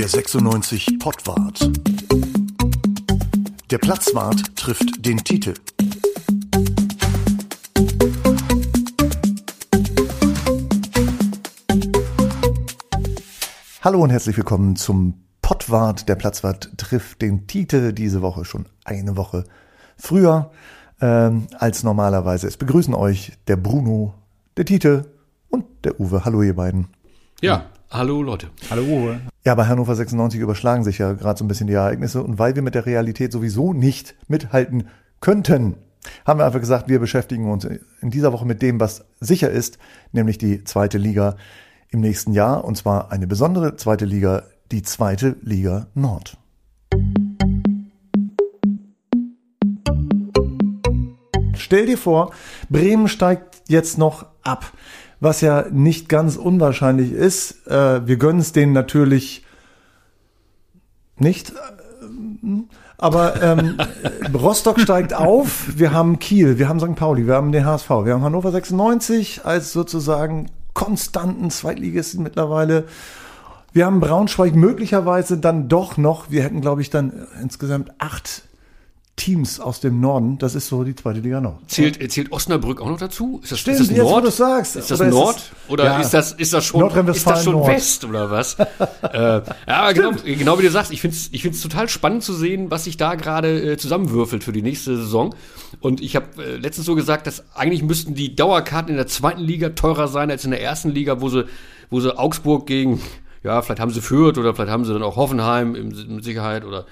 Der 96 Pottwart. Der Platzwart trifft den Titel. Hallo und herzlich willkommen zum Pottwart. Der Platzwart trifft den Titel diese Woche schon eine Woche früher ähm, als normalerweise. Es begrüßen euch der Bruno, der Titel und der Uwe. Hallo ihr beiden. Ja, hallo Leute. Hallo Uwe. Ja, bei Hannover 96 überschlagen sich ja gerade so ein bisschen die Ereignisse. Und weil wir mit der Realität sowieso nicht mithalten könnten, haben wir einfach gesagt, wir beschäftigen uns in dieser Woche mit dem, was sicher ist, nämlich die zweite Liga im nächsten Jahr. Und zwar eine besondere zweite Liga, die zweite Liga Nord. Stell dir vor, Bremen steigt jetzt noch ab, was ja nicht ganz unwahrscheinlich ist. Äh, wir gönnen es denen natürlich nicht. äh, Aber ähm, Rostock steigt auf, wir haben Kiel, wir haben St. Pauli, wir haben den HSV, wir haben Hannover 96 als sozusagen konstanten Zweitligisten mittlerweile. Wir haben Braunschweig möglicherweise dann doch noch, wir hätten glaube ich dann insgesamt acht Teams aus dem Norden. Das ist so die zweite Liga Nord. Zählt, zählt Osnabrück auch noch dazu? Ist das, Stimmt, ist das jetzt, Nord? du's sagst. Ist das Oder ist Nord? es- oder Ja. ist das, ist das schon, ist das schon Nord. West oder was? äh, ja, aber genau, genau wie du sagst, ich finde es ich find's total spannend zu sehen, was sich da gerade äh, zusammenwürfelt für die nächste Saison. Und ich habe äh, letztens so gesagt, dass eigentlich müssten die Dauerkarten in der zweiten Liga teurer sein als in der ersten Liga, wo sie, wo sie Augsburg gegen, ja, vielleicht haben sie Fürth oder vielleicht haben sie dann auch Hoffenheim im, mit Sicherheit oder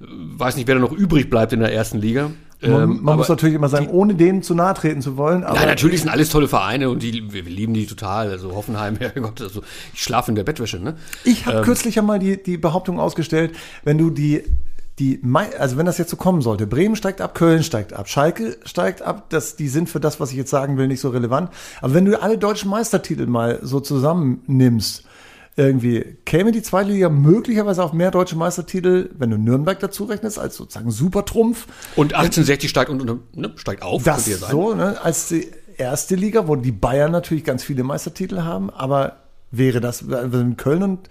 weiß nicht, wer da noch übrig bleibt in der ersten Liga. Man, Ähm, man muss natürlich immer sagen, ohne denen zu nahe treten zu wollen. Aber Nein, natürlich sind alles tolle Vereine und die, wir, lieben die total. Also Hoffenheim, Herrgott, also ich schlafe in der Bettwäsche, ne? Ich habe kürzlich ja mal die, die Behauptung ausgestellt, wenn du die, die, also wenn das jetzt so kommen sollte, Bremen steigt ab, Köln steigt ab, Schalke steigt ab, das, die sind für das, was ich jetzt sagen will, nicht so relevant. Aber wenn du alle deutschen Meistertitel mal so zusammennimmst, irgendwie käme die zweite Liga möglicherweise auf mehr deutsche Meistertitel, wenn du Nürnberg dazu rechnest, als sozusagen Supertrumpf. Und 1860 steigt und, und ne, steigt auf, Das könnte ja sein. so, ne, als die erste Liga, wo die Bayern natürlich ganz viele Meistertitel haben, aber wäre das, wenn Köln und,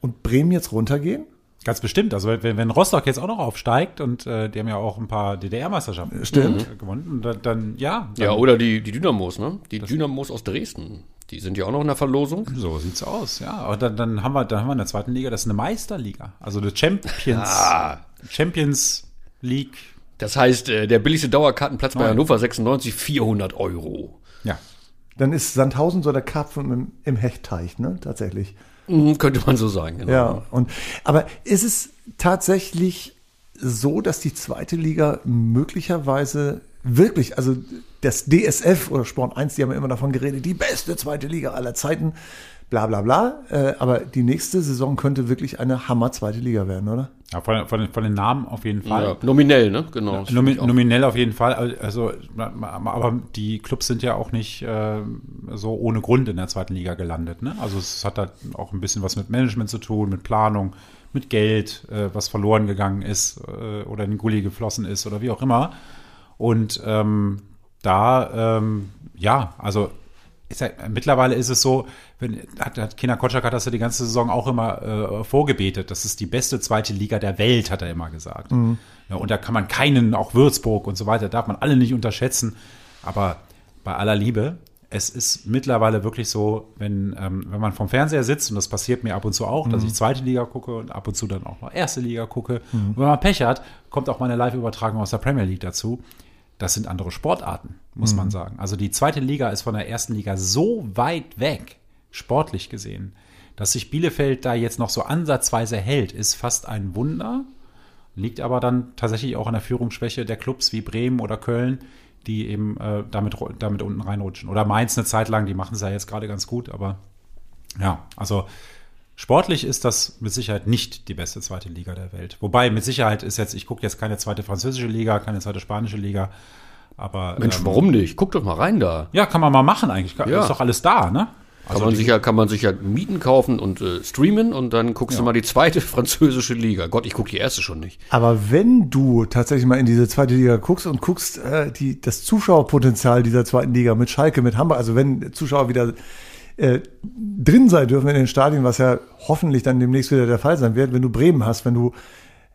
und Bremen jetzt runtergehen? Ganz bestimmt. Also wenn, wenn Rostock jetzt auch noch aufsteigt und äh, die haben ja auch ein paar DDR-Meisterschaften äh, gewonnen, dann, dann ja, dann, Ja, oder die, die Dynamos, ne? Die Dynamos aus Dresden. Die sind ja auch noch in der Verlosung. so sieht's aus. Ja, aber dann, dann haben wir, dann haben wir in der zweiten Liga, das ist eine Meisterliga, also eine Champions, Ah. Champions League. Das heißt, äh, der billigste Dauerkartenplatz bei. Hannover 96, 400 Euro. Ja, Dann ist Sandhausen so der Karpfen im, im Hechtteich, ne, tatsächlich. Mhm, könnte man so sagen, genau. Ja, und, aber ist es tatsächlich so, dass die zweite Liga möglicherweise wirklich, also das DSF oder Sport 1, die haben ja immer davon geredet, die beste zweite Liga aller Zeiten, bla bla bla, äh, aber die nächste Saison könnte wirklich eine Hammer zweite Liga werden, oder? ja von, von, den- von den Namen auf jeden Fall. Ja, nominell, ne? Genau. das Nomi nominell auf jeden Fall. Also, aber die Clubs sind ja auch nicht äh, so ohne Grund in der zweiten Liga gelandet. Ne? Also es hat da auch ein bisschen was mit Management zu tun, mit Planung, mit Geld, äh, was verloren gegangen ist äh, oder in den Gully geflossen ist oder wie auch immer. Und ähm, da, ähm, ja, also ja, mittlerweile ist es so, wenn, hat, hat Kena Kotschak hat das ja die ganze Saison auch immer äh, vorgebetet. Das ist die beste zweite Liga der Welt, hat er immer gesagt. Ja, und da kann man keinen, auch Würzburg und so weiter, darf man alle nicht unterschätzen. Aber bei aller Liebe, es ist mittlerweile wirklich so, wenn, ähm, wenn man vom Fernseher sitzt, und das passiert mir ab und zu auch, dass ich zweite Liga gucke und ab und zu dann auch noch erste Liga gucke. Und wenn man Pech hat, kommt auch mal eine Live-Übertragung aus der Premier League dazu. Das sind andere Sportarten, muss man sagen. Also die zweite Liga ist von der ersten Liga so weit weg, sportlich gesehen, dass sich Bielefeld da jetzt noch so ansatzweise hält, ist fast ein Wunder. Liegt aber dann tatsächlich auch an der Führungsschwäche der Clubs wie Bremen oder Köln, die eben äh, damit, damit unten reinrutschen. Oder Mainz eine Zeit lang, die machen es ja jetzt gerade ganz gut, aber ja, also sportlich ist das mit Sicherheit nicht die beste zweite Liga der Welt. Wobei mit Sicherheit ist jetzt, ich gucke jetzt keine zweite französische Liga, keine zweite spanische Liga, aber Mensch, ähm, warum nicht? Guck doch mal rein da. ja, kann man mal machen eigentlich. Ja. Ist doch alles da, ne? Kann man sich ja, kann man sich ja Mieten kaufen und äh, streamen und dann guckst du mal die zweite französische Liga. Gott, ich gucke die erste schon nicht. Aber wenn du tatsächlich mal in diese zweite Liga guckst und guckst äh, die, das Zuschauerpotenzial dieser zweiten Liga mit Schalke, mit Hamburg, also wenn Zuschauer wieder äh, drin sein dürfen in den Stadien, was ja hoffentlich dann demnächst wieder der Fall sein wird, wenn du Bremen hast, wenn du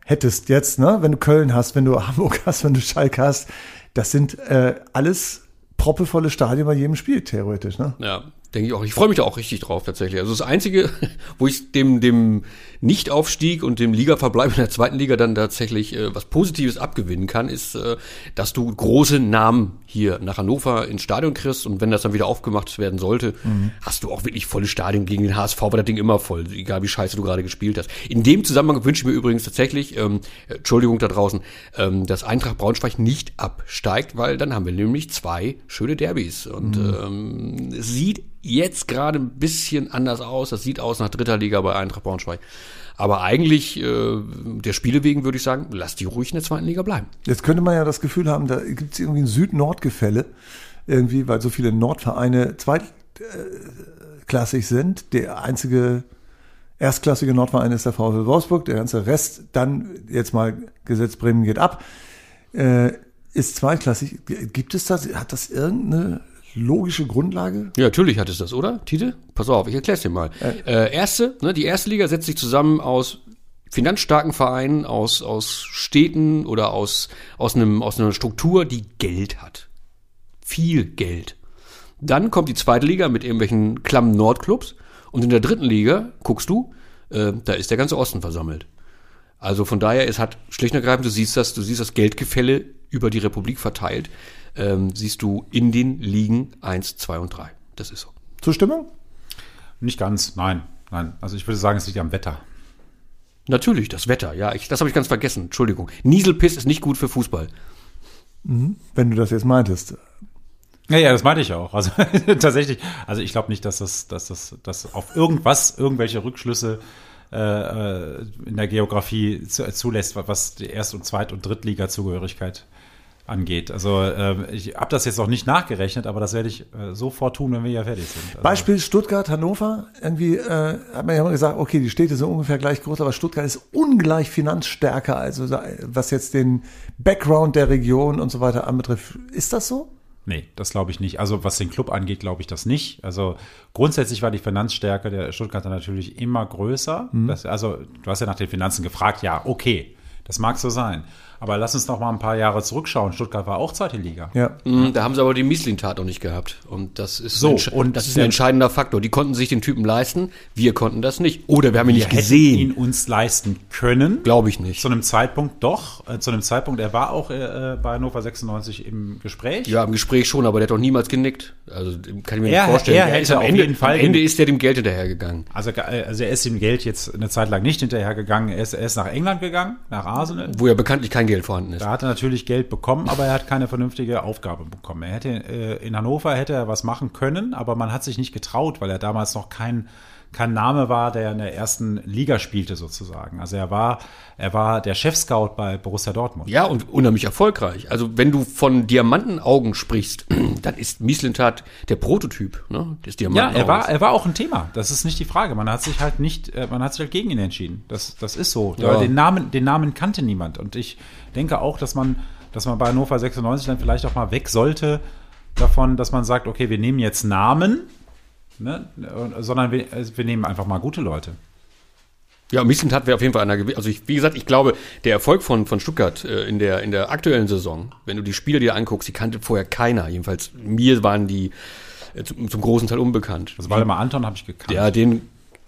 hättest jetzt, ne, wenn du Köln hast, wenn du Hamburg hast, wenn du Schalke hast, das sind äh, alles proppevolle Stadien bei jedem Spiel, theoretisch, ne? Ja, denke ich auch. Ich freue mich da auch richtig drauf tatsächlich. Also das Einzige, wo ich dem, dem Nichtaufstieg und dem Ligaverbleib in der zweiten Liga dann tatsächlich äh, was Positives abgewinnen kann, ist, äh, dass du große Namen hier nach Hannover ins Stadion kriegst und wenn das dann wieder aufgemacht werden sollte, mhm. hast du auch wirklich volle Stadien gegen den HSV, war das Ding immer voll, egal wie scheiße du gerade gespielt hast. In dem Zusammenhang wünsche ich mir übrigens tatsächlich, ähm, Entschuldigung da draußen, ähm, dass Eintracht Braunschweig nicht absteigt, weil dann haben wir nämlich zwei schöne Derbys und mhm. ähm, sieht jetzt gerade ein bisschen anders aus. Das sieht aus nach dritter Liga bei Eintracht Braunschweig. Aber eigentlich, äh, der Spiele wegen würde ich sagen, lass die ruhig in der zweiten Liga bleiben. Jetzt könnte man ja das Gefühl haben, da gibt es irgendwie ein Süd-Nord-Gefälle. Irgendwie, weil so viele Nordvereine zweitklassig sind. Der einzige erstklassige Nordverein ist der VfL Wolfsburg. Der ganze Rest, dann jetzt mal Gesetz Bremen geht ab, äh, ist zweitklassig. Gibt es das, hat das irgendeine logische Grundlage? Ja, natürlich hat es das, oder, Tite? Pass auf, ich erkläre es dir mal. Äh, äh, erste, ne, die erste Liga setzt sich zusammen aus finanzstarken Vereinen, aus, aus Städten oder aus, aus, einem, aus einer Struktur, die Geld hat. Viel Geld. Dann kommt die zweite Liga mit irgendwelchen klammen Nordclubs und in der dritten Liga, guckst du, äh, da ist der ganze Osten versammelt. Also von daher, es hat schlicht und ergreifend, du siehst das, du siehst das Geldgefälle über die Republik verteilt ähm, siehst du in den Ligen 1, 2 und 3. Das ist so. Zustimmung? Nicht ganz, nein. Nein. Also ich würde sagen, es liegt am Wetter. Natürlich, das Wetter, ja, ich, das habe ich ganz vergessen. Entschuldigung. Nieselpiss ist nicht gut für Fußball. Mhm, wenn du das jetzt meintest. Ja, ja, das meinte ich auch. Also tatsächlich, also ich glaube nicht, dass das, dass das, dass auf irgendwas, irgendwelche Rückschlüsse äh, äh in der Geografie zu, zulässt, was die Erst- und Zweit- und Drittliga-Zugehörigkeit angeht. Also äh, ich habe das jetzt noch nicht nachgerechnet, aber das werde ich äh, sofort tun, wenn wir ja fertig sind. Also Beispiel Stuttgart, Hannover. Irgendwie äh, hat man ja immer gesagt, okay, die Städte sind ungefähr gleich groß, aber Stuttgart ist ungleich finanzstärker, also was jetzt den Background der Region und so weiter anbetrifft. Ist das so? Nee, das glaube ich nicht. Also was den Club angeht, glaube ich das nicht. Also grundsätzlich war die Finanzstärke der Stuttgarter natürlich immer größer. Mhm. Das, also du hast ja nach den Finanzen gefragt, ja, okay, das mag so sein. Aber lass uns noch mal ein paar Jahre zurückschauen. Stuttgart war auch zweite Liga. Ja. Mhm, da haben sie aber die Missling-Tat noch nicht gehabt. Und das ist, so, und das ist ein entscheidender Faktor. Die konnten sich den Typen leisten, wir konnten das nicht. Oder wir haben ihn wir nicht gesehen. ihn uns leisten können. Glaube ich nicht. Zu einem Zeitpunkt doch. Äh, zu einem Zeitpunkt, er war auch äh, bei Hannover 96 im Gespräch. Ja, im Gespräch schon, aber der hat doch niemals genickt. Also kann ich mir er, nicht vorstellen. Er, er hätte am auf Ende, jeden Fall am Ende ist er dem Geld hinterhergegangen. Also, äh, also er ist dem Geld jetzt eine Zeit lang nicht hinterhergegangen. Er ist, er ist nach England gegangen, nach Arsenal. Wo ja bekanntlich kein Geld vorhanden ist. Da hat er natürlich Geld bekommen, aber er hat keine vernünftige Aufgabe bekommen. Er hätte äh, in Hannover hätte er was machen können, aber man hat sich nicht getraut, weil er damals noch kein kein Name war, der in der ersten Liga spielte sozusagen. Also er war, er war der Chefscout bei Borussia Dortmund. Ja, und unheimlich erfolgreich. Also wenn du von Diamantenaugen sprichst, dann ist Mieslintat der Prototyp ne, des Diamantenaugens. Ja, er war, er war auch ein Thema. Das ist nicht die Frage. Man hat sich halt nicht, äh, man hat sich halt gegen ihn entschieden. Das, das ist so. Ja. Den Namen, den Namen kannte niemand. Und ich denke auch, dass man, dass man bei Hannover 96 dann vielleicht auch mal weg sollte davon, dass man sagt, okay, wir nehmen jetzt Namen, Ne? Sondern wir, also wir nehmen einfach mal gute Leute. Ja, Mislintat wäre auf jeden Fall einer gewesen. Also ich, wie gesagt, ich glaube, der Erfolg von, von Stuttgart äh, in, der, in der aktuellen Saison, wenn du die Spieler dir anguckst, die kannte vorher keiner. Jedenfalls mir waren die äh, zum, zum, großen Teil unbekannt. Also Waldemar Anton habe ich gekannt. Ja, den,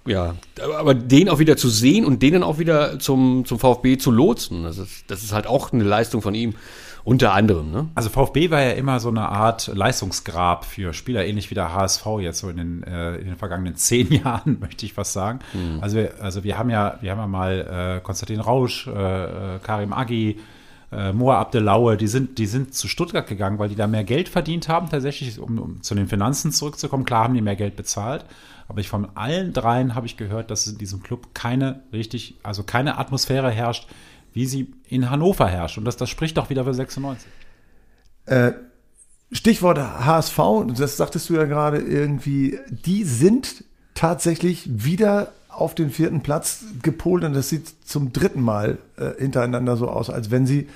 ja, aber den auch wieder zu sehen und den dann auch wieder zum, zum VfB zu lotsen, das ist, das ist halt auch eine Leistung von ihm. Unter anderem, ne? Also VfB war ja immer so eine Art Leistungsgrab für Spieler, ähnlich wie der HSV jetzt so in den, äh, in den vergangenen zehn Jahren, möchte ich fast sagen. Mhm. Also, wir, also wir haben ja, wir haben ja mal äh, Konstantin Rausch, äh, äh Karim Agi, äh, Moa Abdelaue, die sind, die sind zu Stuttgart gegangen, weil die da mehr Geld verdient haben, tatsächlich, um, um zu den Finanzen zurückzukommen. Klar haben die mehr Geld bezahlt, aber ich von allen dreien habe ich gehört, dass in diesem Club keine richtig, also keine Atmosphäre herrscht, wie sie in Hannover herrscht. Und das, das spricht doch wieder für 96. Äh, Stichwort HSV, das sagtest du ja gerade irgendwie, die sind tatsächlich wieder auf den vierten Platz gepolt und das sieht zum dritten Mal äh, hintereinander so aus, als wenn sie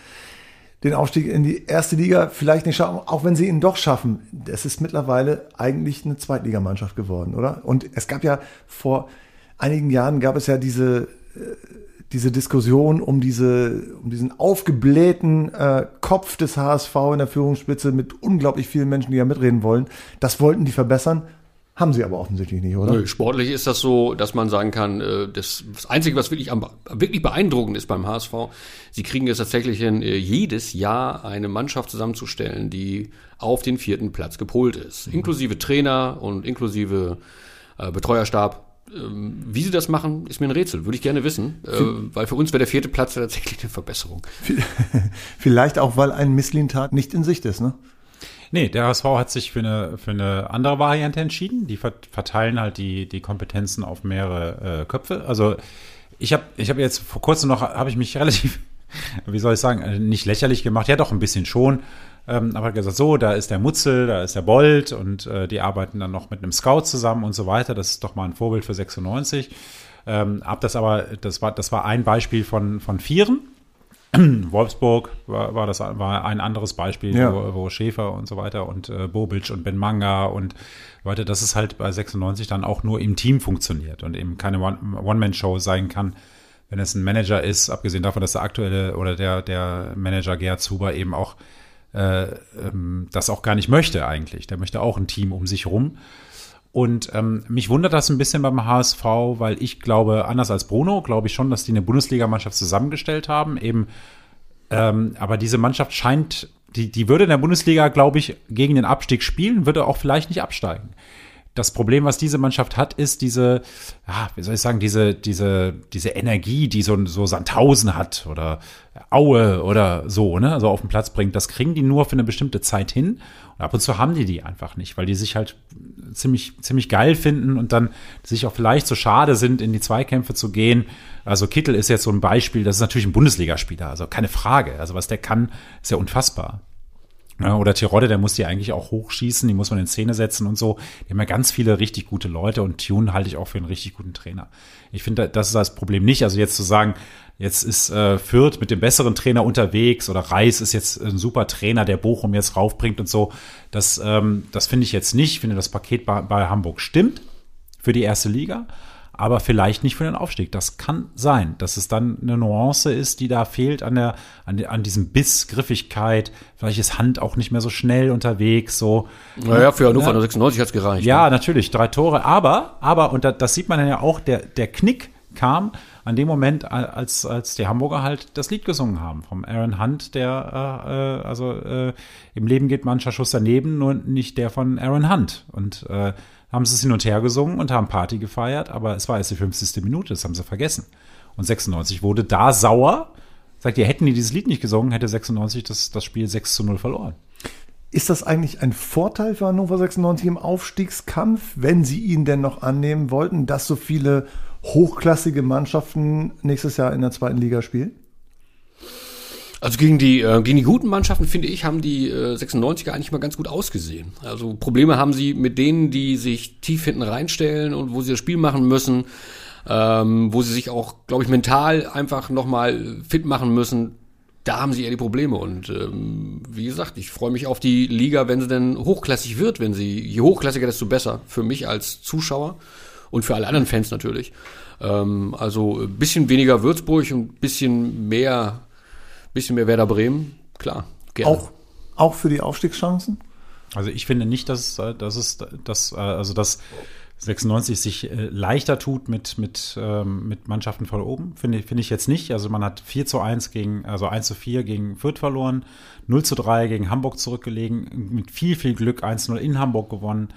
den Aufstieg in die erste Liga vielleicht nicht schaffen, auch wenn sie ihn doch schaffen. Es ist mittlerweile eigentlich eine Zweitligamannschaft geworden, oder? Und es gab ja vor einigen Jahren gab es ja diese, äh, diese Diskussion um diese, um diesen aufgeblähten äh, Kopf des HSV in der Führungsspitze mit unglaublich vielen Menschen, die da mitreden wollen. Das wollten die verbessern. Haben sie aber offensichtlich nicht, oder? Nö, sportlich ist das so, dass man sagen kann, äh, das, das Einzige, was wirklich, am, wirklich beeindruckend ist beim HSV, sie kriegen es tatsächlich hin, äh, jedes Jahr eine Mannschaft zusammenzustellen, die auf den vierten Platz gepolt ist. Mhm. Inklusive Trainer und inklusive äh, Betreuerstab. Ähm, wie sie das machen, ist mir ein Rätsel. Würde ich gerne wissen, äh, weil für uns wäre der vierte Platz tatsächlich eine Verbesserung. Vielleicht auch, weil ein Misslintat nicht in Sicht ist, ne? Nee, der HSV hat sich für eine, für eine andere Variante entschieden. Die verteilen halt die, die Kompetenzen auf mehrere äh, Köpfe. Also ich habe ich hab jetzt vor kurzem noch, habe ich mich relativ, wie soll ich sagen, äh, nicht lächerlich gemacht. Ja, doch ein bisschen schon. Ähm, aber gesagt, so, da ist der Mutzel, da ist der Bold und äh, die arbeiten dann noch mit einem Scout zusammen und so weiter. Das ist doch mal ein Vorbild für 96. Ähm, hab das aber, das war, das war ein Beispiel von, von vieren. Wolfsburg war, war, das war ein anderes Beispiel, ja. wo, wo, Schäfer und so weiter und äh, Bobic und Ben Manga und weiter, dass es halt bei 96 dann auch nur im Team funktioniert und eben keine One-Man-Show sein kann, wenn es ein Manager ist, abgesehen davon, dass der aktuelle oder der, der Manager Gerhard Zuber eben auch äh, ähm, das auch gar nicht möchte eigentlich. Der möchte auch ein Team um sich rum. Und ähm, mich wundert das ein bisschen beim HSV, weil ich glaube, anders als Bruno, glaube ich schon, dass die eine Bundesligamannschaft zusammengestellt haben. Eben, ähm, aber diese Mannschaft scheint, die, die würde in der Bundesliga, glaube ich, gegen den Abstieg spielen, würde auch vielleicht nicht absteigen. Das Problem, was diese Mannschaft hat, ist diese, ja, wie soll ich sagen, diese, diese, diese Energie, die so, so Sandhausen hat oder Aue oder so, ne, also auf den Platz bringt. Das kriegen die nur für eine bestimmte Zeit hin. Und ab und zu haben die die einfach nicht, weil die sich halt ziemlich, ziemlich geil finden und dann sich auch vielleicht so schade sind, in die Zweikämpfe zu gehen. Also Kittel ist jetzt so ein Beispiel, das ist natürlich ein Bundesligaspieler, also keine Frage. Also was der kann, ist ja unfassbar. Ja, oder Tirode, der muss die eigentlich auch hochschießen, die muss man in Szene setzen und so. Die haben ja ganz viele richtig gute Leute und Tune halte ich auch für einen richtig guten Trainer. Ich finde, das ist das Problem nicht. Also jetzt zu sagen, jetzt ist äh, Fürth mit dem besseren Trainer unterwegs oder Reis ist jetzt ein super Trainer, der Bochum jetzt raufbringt und so. Das, ähm, das finde ich jetzt nicht. Ich finde, das Paket bei, bei Hamburg stimmt für die erste Liga aber vielleicht nicht für den Aufstieg. Das kann sein, dass es dann eine Nuance ist, die da fehlt an der, an, an diesem Biss, Griffigkeit. Vielleicht ist Hand auch nicht mehr so schnell unterwegs, so. Naja, für Hannover ja. 96 hat's gereicht. Ja, ne? natürlich, drei Tore. Aber, aber, und da, das sieht man dann ja auch, der, der Knick kam an dem Moment, als, als die Hamburger halt das Lied gesungen haben. Vom Aaron Hunt, der, äh, äh also, äh, im Leben geht mancher Schuss daneben, nur nicht der von Aaron Hunt. Und, äh, haben sie es hin und her gesungen und haben Party gefeiert, aber es war erst die 50. Minute, das haben sie vergessen. Und 96 wurde da sauer. Sagt ihr, hätten die dieses Lied nicht gesungen, hätte 96 das, das Spiel 6 zu 0 verloren. Ist das eigentlich ein Vorteil für Hannover 96 im Aufstiegskampf, wenn sie ihn denn noch annehmen wollten, dass so viele hochklassige Mannschaften nächstes Jahr in der zweiten Liga spielen? Also gegen die, äh, gegen die guten Mannschaften, finde ich, haben die äh, 96er eigentlich mal ganz gut ausgesehen. Also Probleme haben sie mit denen, die sich tief hinten reinstellen und wo sie das Spiel machen müssen, ähm, wo sie sich auch, glaube ich, mental einfach nochmal fit machen müssen. Da haben sie eher die Probleme. Und ähm, wie gesagt, ich freue mich auf die Liga, wenn sie denn hochklassig wird. Wenn sie, je hochklassiger, desto besser. Für mich als Zuschauer und für alle anderen Fans natürlich. Ähm, also ein bisschen weniger Würzburg und ein bisschen mehr bisschen mehr Werder Bremen, klar. Gerne. Auch, auch für die Aufstiegschancen? Also ich finde nicht, dass, dass es, dass, also dass 96 sich äh, leichter tut mit, mit, ähm, mit Mannschaften von oben, finde finde ich jetzt nicht. Also man hat 4 zu 1 gegen, also 1 zu 4 gegen Fürth verloren, 0 zu 3 gegen Hamburg zurückgelegen, mit viel, viel Glück 1-0 in Hamburg gewonnen.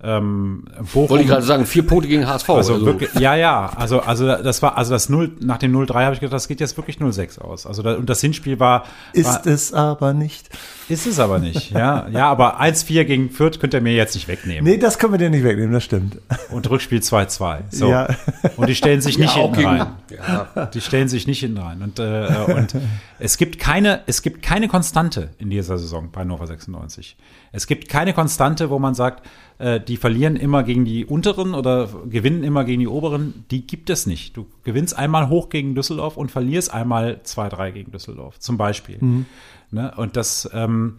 Ähm, Bochum, Wollte ich gerade sagen, vier Punkte gegen HSV. Also, also. Wirklich, ja, ja, also, also das war, also das 0, nach dem 0-3 habe ich gedacht, das geht jetzt wirklich 0-6 aus. Also da, und das Hinspiel war. Ist war, es aber nicht. Ist es aber nicht, ja. Ja, aber 1-4 gegen Fürth könnt ihr mir jetzt nicht wegnehmen. Nee, das können wir dir nicht wegnehmen, das stimmt. Und Rückspiel 2-2. So. Ja. Und die stellen sich nicht ja, hinten rein. Ja. Die stellen sich nicht hinten rein. Und, äh, und es gibt keine, es gibt keine Konstante in dieser Saison bei Nova 96. Es gibt keine Konstante, wo man sagt, äh, die verlieren immer gegen die unteren oder gewinnen immer gegen die oberen, die gibt es nicht. Du gewinnst einmal hoch gegen Düsseldorf und verlierst einmal 2-3 gegen Düsseldorf, zum Beispiel. Mhm. Ne? Und das, ähm,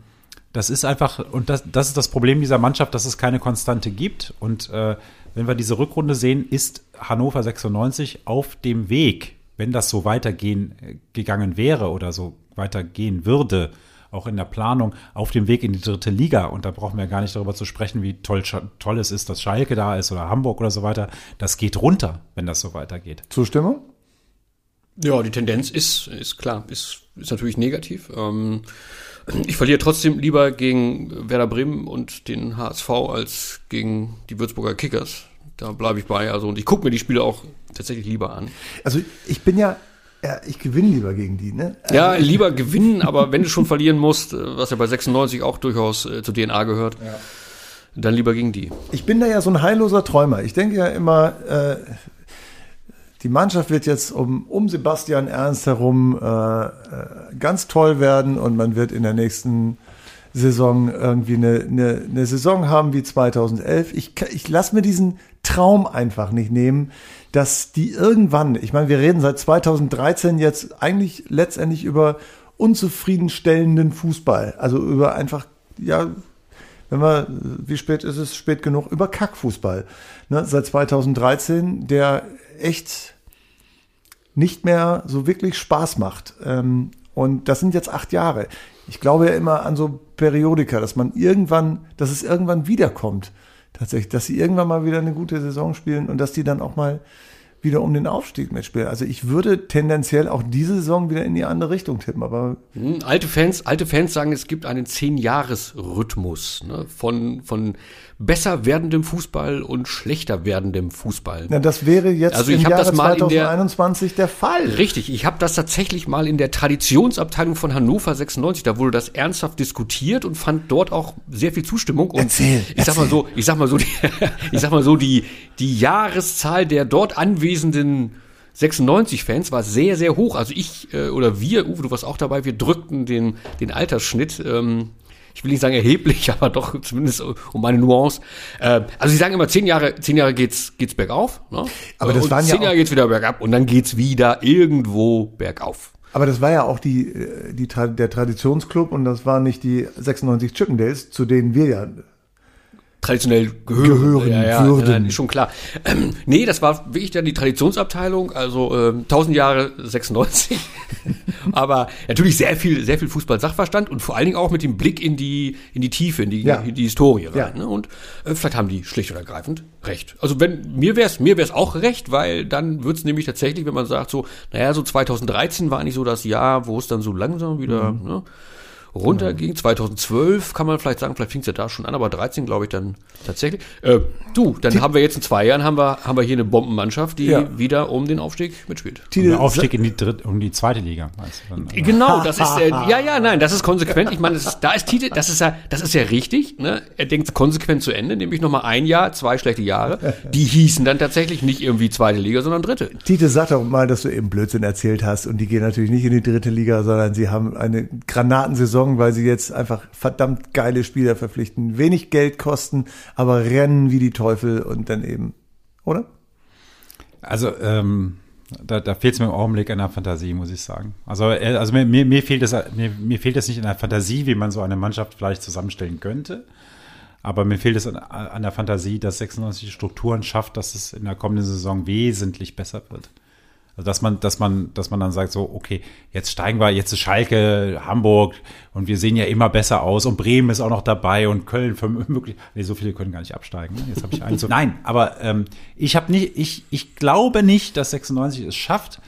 das ist einfach, und das, das ist das Problem dieser Mannschaft, dass es keine Konstante gibt. Und äh, wenn wir diese Rückrunde sehen, ist Hannover 96 auf dem Weg, wenn das so weitergehen äh, gegangen wäre oder so weitergehen würde, auch in der Planung auf dem Weg in die dritte Liga. Und da brauchen wir gar nicht darüber zu sprechen, wie toll, toll es ist, dass Schalke da ist oder Hamburg oder so weiter. Das geht runter, wenn das so weitergeht. Zustimmung? Ja, die Tendenz ist, ist klar, ist, ist natürlich negativ. Ähm, ich verliere trotzdem lieber gegen Werder Bremen und den HSV als gegen die Würzburger Kickers. Da bleibe ich bei. Also, und ich gucke mir die Spiele auch tatsächlich lieber an. Also, ich bin ja ja, ich gewinne lieber gegen die, ne? Ja, lieber gewinnen, aber wenn du schon verlieren musst, äh, was ja bei 96 auch durchaus äh, zur DNA gehört, ja. dann lieber gegen die. Ich bin da ja so ein heilloser Träumer. Ich denke ja immer, äh, die Mannschaft wird jetzt um, um Sebastian Ernst herum äh, äh ganz toll werden und man wird in der nächsten Saison irgendwie eine, eine, eine Saison haben wie 2011. Ich, ich lasse mir diesen Traum einfach nicht nehmen, dass die irgendwann, ich meine, wir reden seit 2013 jetzt eigentlich letztendlich über unzufriedenstellenden Fußball, also über einfach, ja, wenn wir, wie spät ist es, spät genug, über Kackfußball. Ne, seit 2013, der echt nicht mehr so wirklich Spaß macht. Ähm, und das sind jetzt acht Jahre. Ich glaube ja immer an so Periodika, dass man irgendwann, dass es irgendwann wiederkommt. Tatsächlich, dass sie irgendwann mal wieder eine gute Saison spielen und dass die dann auch mal wieder um den Aufstieg mitspielen. Also ich würde tendenziell auch diese Saison wieder in die andere Richtung tippen. Aber hm, alte Fans, alte Fans sagen, es gibt einen Zehn-Jahres-Rhythmus ne, von von besser werdendem Fußball und schlechter werdendem Fußball. Na, das wäre jetzt also ich im Jahre das mal 2021 der, der, Fall. Richtig, ich habe das tatsächlich mal in der Traditionsabteilung von Hannover 96, da wurde das ernsthaft diskutiert und fand dort auch sehr viel Zustimmung. Und erzähl, ich sag mal so, ich sag mal so, die, ich sag mal so, die, die Jahreszahl der dort anwesenden 96-Fans war sehr, sehr hoch. Also ich äh, oder wir, Uwe, du warst auch dabei, wir drückten den, den Altersschnitt ähm, ich will nicht sagen erheblich, aber doch zumindest um eine Nuance. Äh, also sie sagen immer, zehn Jahre, zehn Jahre geht's, geht's bergauf. Ne? Aber das und waren zehn ja Jahre geht's wieder bergab und dann geht's wieder irgendwo bergauf. Aber das war ja auch die, äh, die, der Traditionsclub und das waren nicht die 96 Chippendales, zu denen wir ja traditionell gehören. Gehören, ja, ja, würden. Nein, schon klar. Ähm, nee, das war wirklich dann die Traditionsabteilung, also ähm, 1000 Jahre 96. Aber natürlich sehr viel, sehr viel Fußball-Sachverstand und vor allen Dingen auch mit dem Blick in die, in die Tiefe, in die, ja. in die Historie rein. Ja. Ne? Und äh, vielleicht haben die schlicht und ergreifend recht. Also wenn mir wär's, mir wär's auch recht, weil dann wird's nämlich tatsächlich, wenn man sagt so, naja, so 2013 war nicht so das Jahr, wo es dann so langsam wieder, mhm. ne? Runterging. Genau. 2012 kann man vielleicht sagen, vielleicht fing es ja da schon an, aber 13 glaube ich dann tatsächlich. Äh, du, dann die, haben wir jetzt in zwei Jahren haben wir, haben wir hier eine Bombenmannschaft, die ja. wieder um den Aufstieg mitspielt. Um den Aufstieg in die dritte, um die zweite Liga. Dann, genau, das ist äh, ja ja nein, das ist konsequent. Ich meine, das ist, da ist Tite, das ist ja das ist ja richtig. Ne? Er denkt konsequent zu Ende, nämlich nochmal ein Jahr, zwei schlechte Jahre. Die hießen dann tatsächlich nicht irgendwie zweite Liga, sondern dritte. Tite sag doch mal, dass du eben Blödsinn erzählt hast und die gehen natürlich nicht in die dritte Liga, sondern sie haben eine Granatensaison Saison, weil sie jetzt einfach verdammt geile Spieler verpflichten, wenig Geld kosten, aber rennen wie die Teufel und dann eben, oder? Also, ähm, da, da fehlt es mir im Augenblick an der Fantasie, muss ich sagen. Also, äh, also mir, mir, mir, fehlt es, mir, mir fehlt es nicht in der Fantasie, wie man so eine Mannschaft vielleicht zusammenstellen könnte. Aber mir fehlt es an, an der Fantasie, dass 96 Strukturen schafft, dass es in der kommenden Saison wesentlich besser wird. Also dass man, dass man, dass man dann sagt so, okay, jetzt steigen wir, jetzt ist Schalke, Hamburg und wir sehen ja immer besser aus und Bremen ist auch noch dabei und Köln für möglich. Nee, so viele können gar nicht absteigen. Ne? Jetzt habe ich einen so. Nein, aber ähm, ich habe nicht, ich, ich glaube nicht, dass 96 es schafft,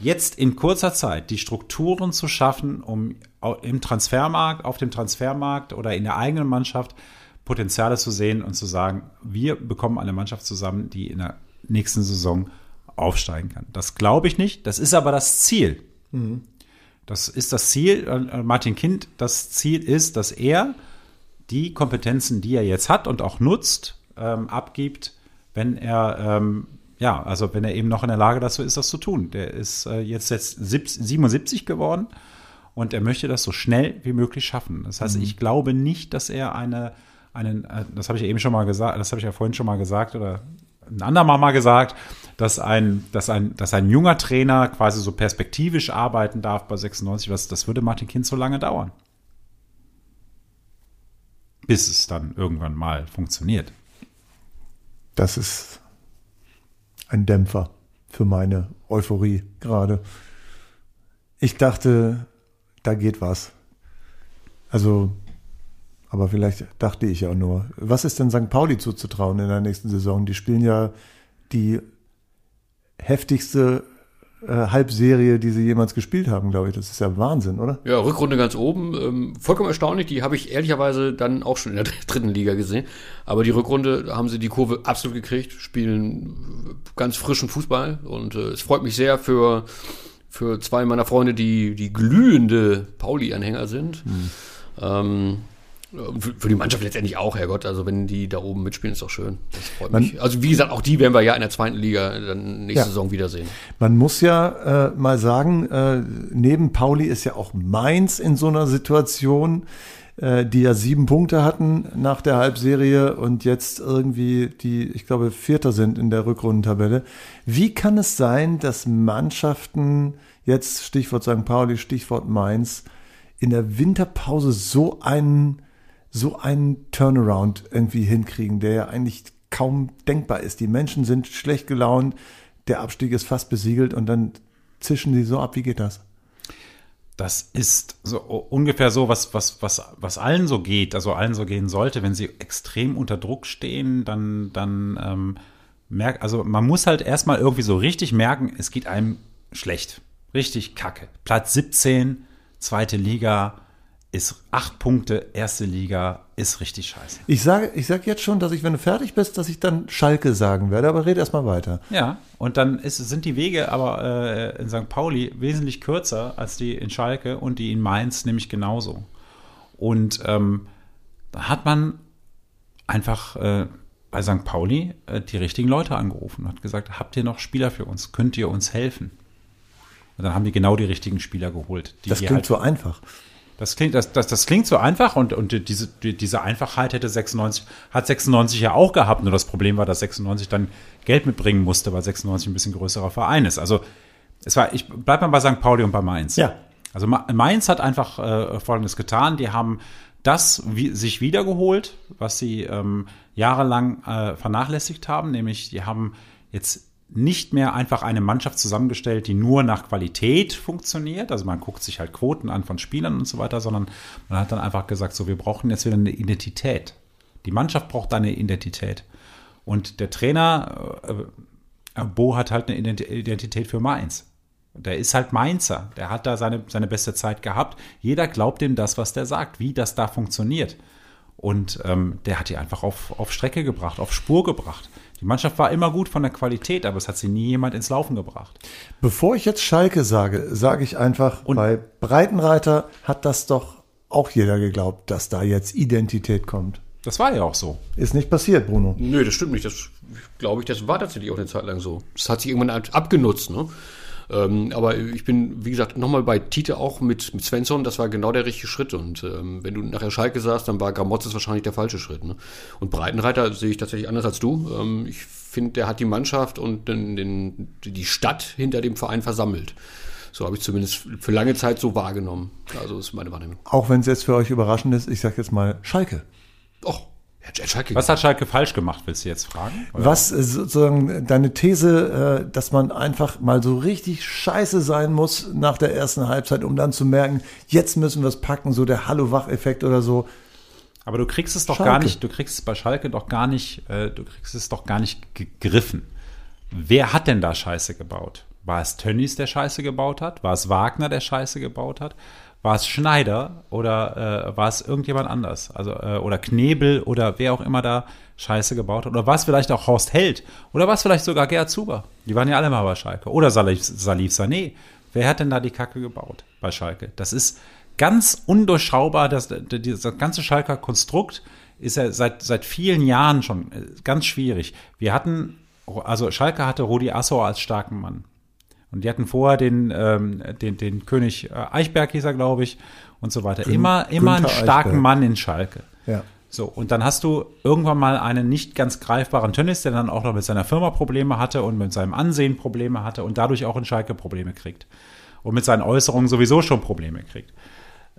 jetzt in kurzer Zeit die Strukturen zu schaffen, um im Transfermarkt, auf dem Transfermarkt oder in der eigenen Mannschaft Potenziale zu sehen und zu sagen, wir bekommen eine Mannschaft zusammen, die in der nächsten Saison aufsteigen kann. Das glaube ich nicht. Das ist aber das Ziel. Mhm. Das ist das Ziel. Äh, Martin Kind, das Ziel ist, dass er die Kompetenzen, die er jetzt hat und auch nutzt, ähm, abgibt, wenn er ähm, ja, also wenn er eben noch in der Lage dazu ist, das zu tun. Der ist äh, jetzt, jetzt 77 geworden und er möchte das so schnell wie möglich schaffen. Das heißt, mhm. ich glaube nicht, dass er eine einen, äh, das habe ich eben schon mal gesagt, das habe ich ja vorhin schon mal gesagt oder ein andermal mal gesagt, dass ein, dass ein, dass ein junger Trainer quasi so perspektivisch arbeiten darf bei 96, was, das würde Martin Kind so lange dauern. Bis es dann irgendwann mal funktioniert. Das ist ein Dämpfer für meine Euphorie gerade. Ich dachte, da geht was. Also, aber vielleicht dachte ich ja nur. Was ist denn St. Pauli zuzutrauen in der nächsten Saison? Die spielen ja die heftigste äh, Halbserie, die sie jemals gespielt haben, glaube ich. Das ist ja Wahnsinn, oder? Ja, Rückrunde ganz oben. Ähm, vollkommen erstaunlich. Die habe ich ehrlicherweise dann auch schon in der dritten Liga gesehen. Aber die Rückrunde haben sie die Kurve absolut gekriegt, spielen ganz frischen Fußball. Und äh, es freut mich sehr für, für zwei meiner Freunde, die, die glühende Pauli-Anhänger sind. Hm. Ähm, für die Mannschaft letztendlich auch, Herrgott. Also wenn die da oben mitspielen, ist doch schön. Das freut Man, mich. Also wie gesagt, auch die werden wir ja in der zweiten Liga dann nächste ja. Saison wiedersehen. Man muss ja äh, mal sagen, äh, neben Pauli ist ja auch Mainz in so einer Situation, äh, die ja sieben Punkte hatten nach der Halbserie und jetzt irgendwie die, ich glaube, Vierter sind in der Rückrundentabelle. Wie kann es sein, dass Mannschaften, jetzt Stichwort St. Pauli, Stichwort Mainz, in der Winterpause so einen so einen Turnaround irgendwie hinkriegen, der ja eigentlich kaum denkbar ist. Die Menschen sind schlecht gelaunt, der Abstieg ist fast besiegelt und dann zischen sie so ab. Wie geht das? Das ist so ungefähr so, was, was, was, was allen so geht, also allen so gehen sollte, wenn sie extrem unter Druck stehen, dann, dann ähm, merkt, also man muss halt erstmal irgendwie so richtig merken, es geht einem schlecht. Richtig kacke. Platz 17, zweite Liga, ist acht Punkte, erste Liga, ist richtig scheiße. Ich sage, ich sage jetzt schon, dass ich, wenn du fertig bist, dass ich dann Schalke sagen werde, aber red erst mal weiter. Ja, und dann ist, sind die Wege aber äh, in St. Pauli wesentlich kürzer als die in Schalke und die in Mainz nämlich genauso. Und ähm, da hat man einfach äh, bei St. Pauli äh, die richtigen Leute angerufen und hat gesagt, habt ihr noch Spieler für uns? Könnt ihr uns helfen? Und dann haben die genau die richtigen Spieler geholt. das klingt halt, so einfach. Das klingt, das, das, das klingt so einfach und, und diese, diese Einfachheit hätte 96, hat 96 ja auch gehabt. Nur das Problem war, dass 96 dann Geld mitbringen musste, weil 96 ein bisschen größerer Verein ist. Also es war, ich bleib mal bei St. Pauli und bei Mainz. Ja. Also Mainz hat einfach äh, Folgendes getan. Die haben das wie, sich wiedergeholt, was sie ähm, jahrelang äh, vernachlässigt haben, nämlich die haben jetzt nicht mehr einfach eine Mannschaft zusammengestellt, die nur nach Qualität funktioniert. Also man guckt sich halt Quoten an von Spielern und so weiter, sondern man hat dann einfach gesagt, so wir brauchen jetzt wieder eine Identität. Die Mannschaft braucht eine Identität. Und der Trainer, äh, äh Bo hat halt eine Identität für Mainz. Der ist halt Mainzer. Der hat da seine, seine beste Zeit gehabt. Jeder glaubt ihm das, was der sagt, wie das da funktioniert. Und ähm, der hat die einfach auf, auf Strecke gebracht, auf Spur gebracht. Die Mannschaft war immer gut von der Qualität, aber es hat sie nie jemand ins Laufen gebracht. Bevor ich jetzt Schalke sage, sage ich einfach, Und bei Breitenreiter hat das doch auch jeder geglaubt, dass da jetzt Identität kommt. Das war ja auch so. Ist nicht passiert, Bruno. Nö, das stimmt nicht. Das glaube ich, das war tatsächlich auch eine Zeit lang so. Das hat sich irgendwann abgenutzt, ne? Ähm, aber ich bin, wie gesagt, nochmal bei Tite auch mit, mit Svensson, das war genau der richtige Schritt. Und ähm, wenn du nachher Schalke sagst, dann war Gramotzes wahrscheinlich der falsche Schritt. Ne? Und Breitenreiter sehe ich tatsächlich anders als du. Ähm, ich finde, der hat die Mannschaft und den, den, die Stadt hinter dem Verein versammelt. So habe ich zumindest für lange Zeit so wahrgenommen. Also ist meine Wahrnehmung. Auch wenn es jetzt für euch überraschend ist, ich sage jetzt mal Schalke. Och, was hat Schalke falsch gemacht, willst du jetzt fragen? Oder? Was äh, sozusagen deine These, äh, dass man einfach mal so richtig scheiße sein muss nach der ersten Halbzeit, um dann zu merken, jetzt müssen wir es packen, so der Hallo-Wach-Effekt oder so. Aber du kriegst es doch Schalke. gar nicht, du kriegst es bei Schalke doch gar nicht, äh, du kriegst es doch gar nicht gegriffen. Wer hat denn da Scheiße gebaut? War es Tönnies, der Scheiße gebaut hat? War es Wagner, der Scheiße gebaut hat? War es Schneider oder äh, war es irgendjemand anders? Also, äh, oder Knebel oder wer auch immer da Scheiße gebaut hat? Oder war es vielleicht auch Horst Held? Oder war es vielleicht sogar Gerhard Zuber? Die waren ja alle mal bei Schalke. Oder Salif, Salif Sané. Wer hat denn da die Kacke gebaut bei Schalke? Das ist ganz undurchschaubar. Das, das ganze Schalker Konstrukt ist ja seit, seit vielen Jahren schon äh, ganz schwierig. Wir hatten, also Schalke hatte Rudi Assauer als starken Mann. Und die hatten vorher den, ähm, den, den König äh, Eichberg, hieß er, glaube ich, und so weiter. Gün immer immer einen starken Eichberg. Mann in Schalke. Ja. So, und dann hast du irgendwann mal einen nicht ganz greifbaren Tönnies, der dann auch noch mit seiner Firma Probleme hatte und mit seinem Ansehen Probleme hatte und dadurch auch in Schalke Probleme kriegt. Und mit seinen Äußerungen sowieso schon Probleme kriegt.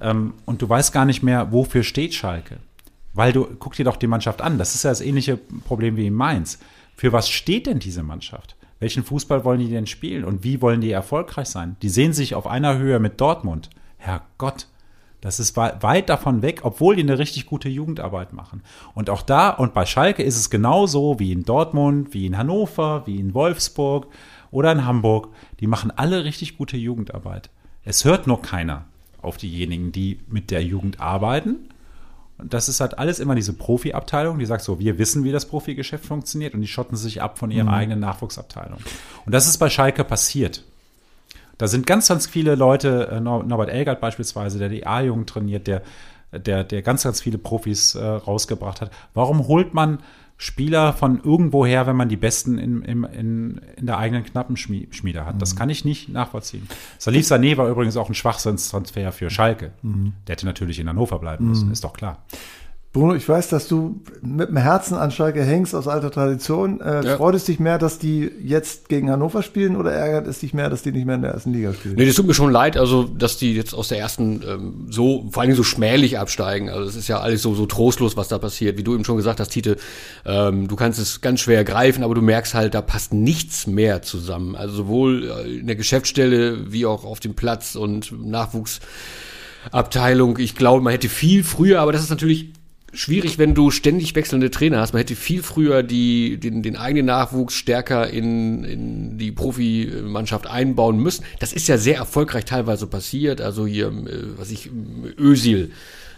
Ähm, und du weißt gar nicht mehr, wofür steht Schalke. Weil du, guck dir doch die Mannschaft an. Das ist ja das ähnliche Problem wie in Mainz. Für was steht denn diese Mannschaft? Welchen Fußball wollen die denn spielen und wie wollen die erfolgreich sein? Die sehen sich auf einer Höhe mit Dortmund. Herrgott, das ist weit davon weg, obwohl die eine richtig gute Jugendarbeit machen. Und auch da und bei Schalke ist es genauso wie in Dortmund, wie in Hannover, wie in Wolfsburg oder in Hamburg. Die machen alle richtig gute Jugendarbeit. Es hört nur keiner auf diejenigen, die mit der Jugend arbeiten. Und das ist halt alles immer diese Profi-Abteilung, die sagt so, wir wissen, wie das Profigeschäft funktioniert und die schotten sich ab von ihrer mhm. eigenen Nachwuchsabteilung. Und das ist bei Schalke passiert. Da sind ganz, ganz viele Leute, äh, Norbert Elgert beispielsweise, der die A-Jugend trainiert, der, der, der ganz, ganz viele Profis äh, rausgebracht hat. Warum holt man Spieler von irgendwoher, wenn man die Besten in, in, in, in der eigenen Knappenschmiede hat? Das mhm. kann ich nicht nachvollziem. Salif Sané war übrigens auch ein Schwachsinnstransfer für Schalke. Mhm. Der hätte natürlich in Hannover bleiben müssen, mhm. ist doch klar. Bruno, ich weiß, dass du mit dem Herzen an Schalke hängst aus alter Tradition. Äh, ja. Freut es dich mehr, dass die jetzt gegen Hannover spielen oder ärgert es dich mehr, dass die nicht mehr in der ersten Liga spielen? Nee, das tut mir schon leid, also dass die jetzt aus der ersten ähm, so, vor allen Dingen so schmählich absteigen. Also es ist ja alles so, so trostlos, was da passiert. Wie du eben schon gesagt hast, Tite, ähm, du kannst es ganz schwer greifen, aber du merkst halt, da passt nichts mehr zusammen. Also sowohl äh, in der Geschäftsstelle wie auch auf dem Platz und Nachwuchsabteilung. Ich glaube, man hätte viel früher, aber das ist natürlich schwierig, wenn du ständig wechselnde Trainer hast. Man hätte viel früher die, den, den eigenen Nachwuchs stärker in, in die Profimannschaft einbauen müssen. Das ist ja sehr erfolgreich teilweise passiert. Also hier, äh, was ich, Ösil.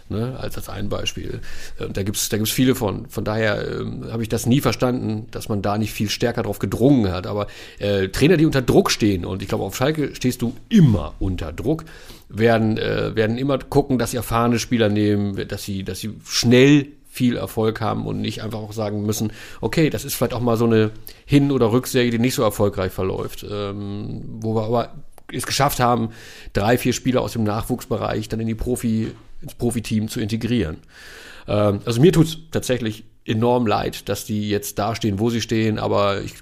Ne, als, als ein Beispiel. Äh, da gibt's da gibt's viele von. Von daher ähm, habe ich das nie verstanden, dass man da nicht viel stärker drauf gedrungen hat. Aber äh, Trainer, die unter Druck stehen, und ich glaube, auf Schalke stehst du immer unter Druck, werden, äh, werden immer gucken, dass sie erfahrene Spieler nehmen, dass sie, dass sie schnell viel Erfolg haben und nicht einfach auch sagen müssen, okay, das ist vielleicht auch mal so eine Hin- oder Rückserie, die nicht so erfolgreich verläuft, ähm, wo wir aber es geschafft haben, drei, vier Spieler aus dem Nachwuchsbereich dann in die Profi, ins Profiteam zu integrieren. Ähm, also mir tut's tatsächlich enorm leid, dass die jetzt da stehen, wo sie stehen, aber ich,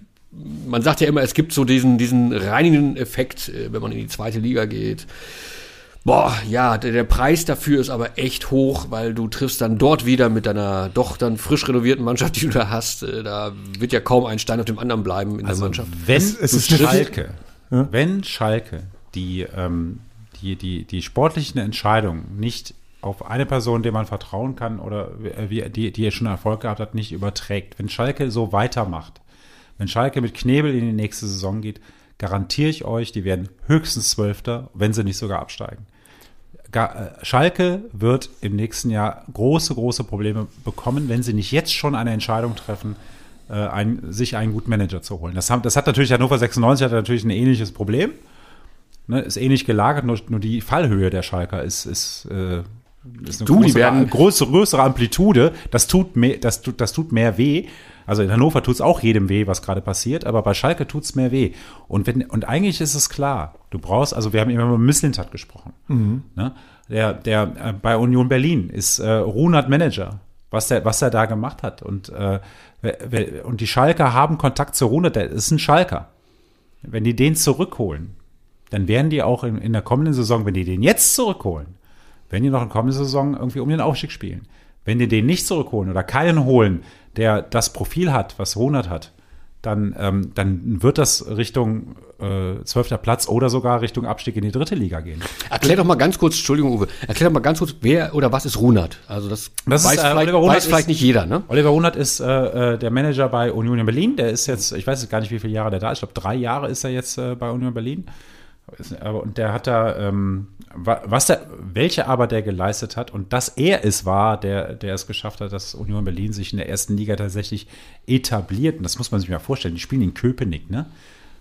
man sagt ja immer, es gibt so diesen, diesen reinigenden Effekt, äh, wenn man in die zweite Liga geht boah, ja, der, der, Preis dafür ist aber echt hoch, weil du triffst dann dort wieder mit deiner doch dann frisch renovierten Mannschaft, die du da hast. Äh, da wird ja kaum ein Stein auf dem anderen bleiben in also der Mannschaft. Wenn es, es ist Schalke, ja? wenn Schalke die, ähm, die, die, die sportlichen Entscheidungen nicht auf eine Person, der man vertrauen kann oder wie, die, die schon Erfolg gehabt hat, nicht überträgt. Wenn Schalke so weitermacht, wenn Schalke mit Knebel in die nächste Saison geht, garantiere ich euch, die werden höchstens Zwölfter, wenn sie nicht sogar absteigen. Äh, Schalke wird im nächsten Jahr große, große Probleme bekommen, wenn sie nicht jetzt schon eine Entscheidung treffen, äh, ein, sich einen guten Manager zu holen. Das, hat, das hat natürlich Hannover 96 hat natürlich ein ähnliches Problem. Ne, ist ähnlich gelagert, nur, nur die Fallhöhe der Schalker ist, ist, äh, du, die werden größere, größere Amplitude. Das tut, mehr, das, tut, das tut mehr weh. Also in Hannover tut es auch jedem weh, was gerade passiert, aber bei Schalke tut es mehr weh. Und, wenn, und eigentlich ist es klar, du brauchst, also wir haben immer über Misslintat gesprochen. Mhm. Ne? Der, der äh, bei Union Berlin ist äh, Runert Manager, was der, was er da gemacht hat. Und, äh, und die Schalker haben Kontakt zu Runert, der ist ein Schalker. Wenn die den zurückholen, dann werden die auch in, in der kommenden Saison, wenn die den jetzt zurückholen, werden die noch in der kommenden Saison irgendwie um den Aufstieg spielen. Wenn die den nicht zurückholen oder keinen holen, der das Profil hat, was Ronald hat, dann, ähm, dann wird das Richtung äh, zwölfter Platz oder sogar Richtung Abstieg in die dritte Liga gehen. Erklär doch mal ganz kurz, Entschuldigung, Uwe, erklär doch mal ganz kurz, wer oder was ist Runert? Also das, das weiß, ist, äh, vielleicht, weiß vielleicht nicht jeder, ne? Oliver Runert ist äh, äh, der Manager bei Union in Berlin. Der ist jetzt, ich weiß jetzt gar nicht, wie viele Jahre der da ist. Ich glaube, drei Jahre ist er jetzt äh, bei Union Berlin. Und der hat da, ähm, was der, welche Arbeit der geleistet hat und dass er es war, der, der es geschafft hat, dass Union Berlin sich in der ersten Liga tatsächlich etabliert. Und das muss man sich mal vorstellen. Die spielen in Köpenick, ne?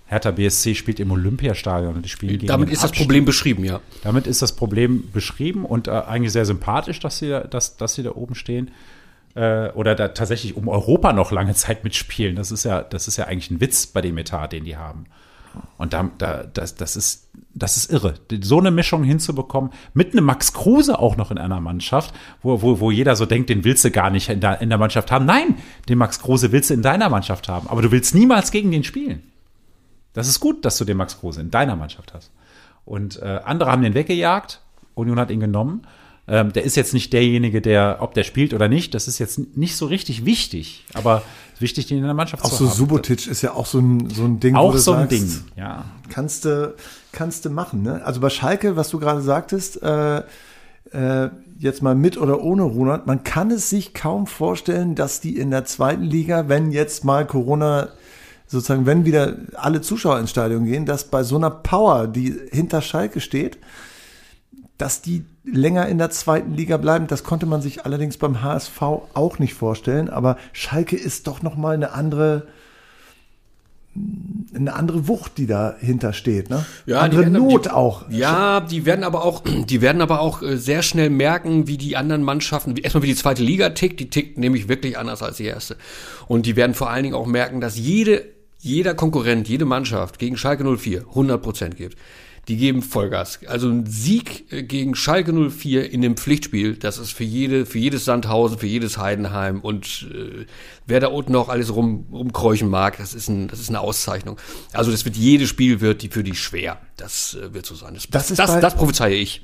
Hertha BSC spielt im Olympiastadion und die spielen gegen Damit ist das Problem beschrieben, ja. Damit ist das Problem beschrieben und äh, eigentlich sehr sympathisch, dass sie, da, dass, dass sie da oben stehen. Äh, oder da tatsächlich um Europa noch lange Zeit mitspielen. Das ist ja, das ist ja eigentlich ein Witz bei dem Etat, den die haben. Und da, da, das, das ist, das ist irre, so eine Mischung hinzubekommen, mit einem Max Kruse auch noch in einer Mannschaft, wo, wo, wo jeder so denkt, den willst du gar nicht in der, in der Mannschaft haben. Nein, den Max Kruse willst du in deiner Mannschaft haben, aber du willst niemals gegen den spielen. Das ist gut, dass du den Max Kruse in deiner Mannschaft hast. Und äh, andere haben den weggejagt, Union hat ihn genommen. Ähm, der ist jetzt nicht derjenige, der, ob der spielt oder nicht, das ist jetzt nicht so richtig wichtig, aber wichtig, den in der Mannschaft auch zu so haben. Subotic ist ja auch so ein, so ein Ding. Auch so ein sagst, Ding, ja. Kannst du, kannst du machen, ne? Also bei Schalke, was du gerade sagtest, äh, äh, jetzt mal mit oder ohne Runert, man kann es sich kaum vorstellen, dass die in der zweiten Liga, wenn jetzt mal Corona sozusagen, wenn wieder alle Zuschauer ins Stadion gehen, dass bei so einer Power, die hinter Schalke steht, dass die länger in der zweiten Liga bleiben. Das konnte man sich allerdings beim HSV auch nicht vorstellen. Aber Schalke ist doch noch mal eine andere, eine andere Wucht, die dahinter steht. Ne? Ja, andere die werden- Not die, auch. Ja, die werden aber auch, die werden aber auch äh, sehr schnell merken, wie die anderen Mannschaften, wie, erstmal wie die zweite Liga tickt, die tickt nämlich wirklich anders als die erste. Und die werden vor allen Dingen auch merken, dass jede, jeder Konkurrent, jede Mannschaft gegen Schalke 04 100 Prozent gibt. Die geben Vollgas. Also ein Sieg äh, gegen Schalke 04 in dem Pflichtspiel, das ist für jede, für jedes Sandhausen, für jedes Heidenheim und äh, wer da unten noch alles rum, rumkräuchen mag, das ist, ein, das ist eine Auszeichnung. Also das wird jedes Spiel wird die für die schwer. Das äh, wird so sein. Das, Das das, das, das prophezeie ich.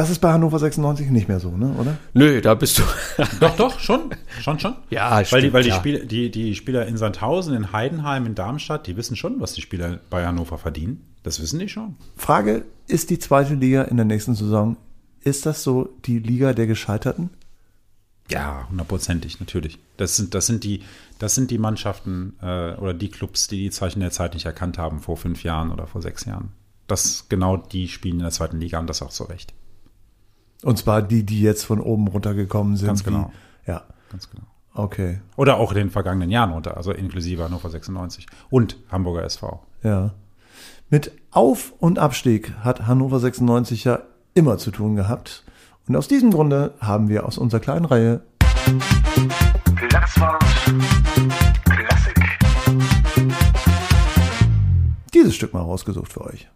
Das ist bei Hannover 96 nicht mehr so, ne? oder? Nö, da bist du. Doch, doch, schon, schon, schon. Ja, weil die, stimmt, weil die, klar. Spieler, die, die Spieler in Sandhausen, in Heidenheim, in Darmstadt, die wissen schon, was die Spieler bei Hannover verdienen. Das wissen die schon. Frage, ist die zweite Liga in der nächsten Saison, ist das so die Liga der Gescheiterten? Ja, hundertprozentig, natürlich. Das sind, das sind die, das sind die Mannschaften äh, oder die Clubs, die die Zeichen der Zeit nicht erkannt haben vor fünf Jahren oder vor sechs Jahren. Das genau die spielen in der zweiten Liga und das auch zu Recht. Und zwar die, die jetzt von oben runtergekommen sind. Ganz genau. Wie, ja, Ganz genau. okay. Oder auch in den vergangenen Jahren runter, also inklusive Hannover 96 und Hamburger SV. Ja. Mit Auf- und Abstieg hat Hannover 96 ja immer zu tun gehabt. Und aus diesem Grunde haben wir aus unserer kleinen Reihe Platzwart Klassik. dieses Stück mal rausgesucht für euch.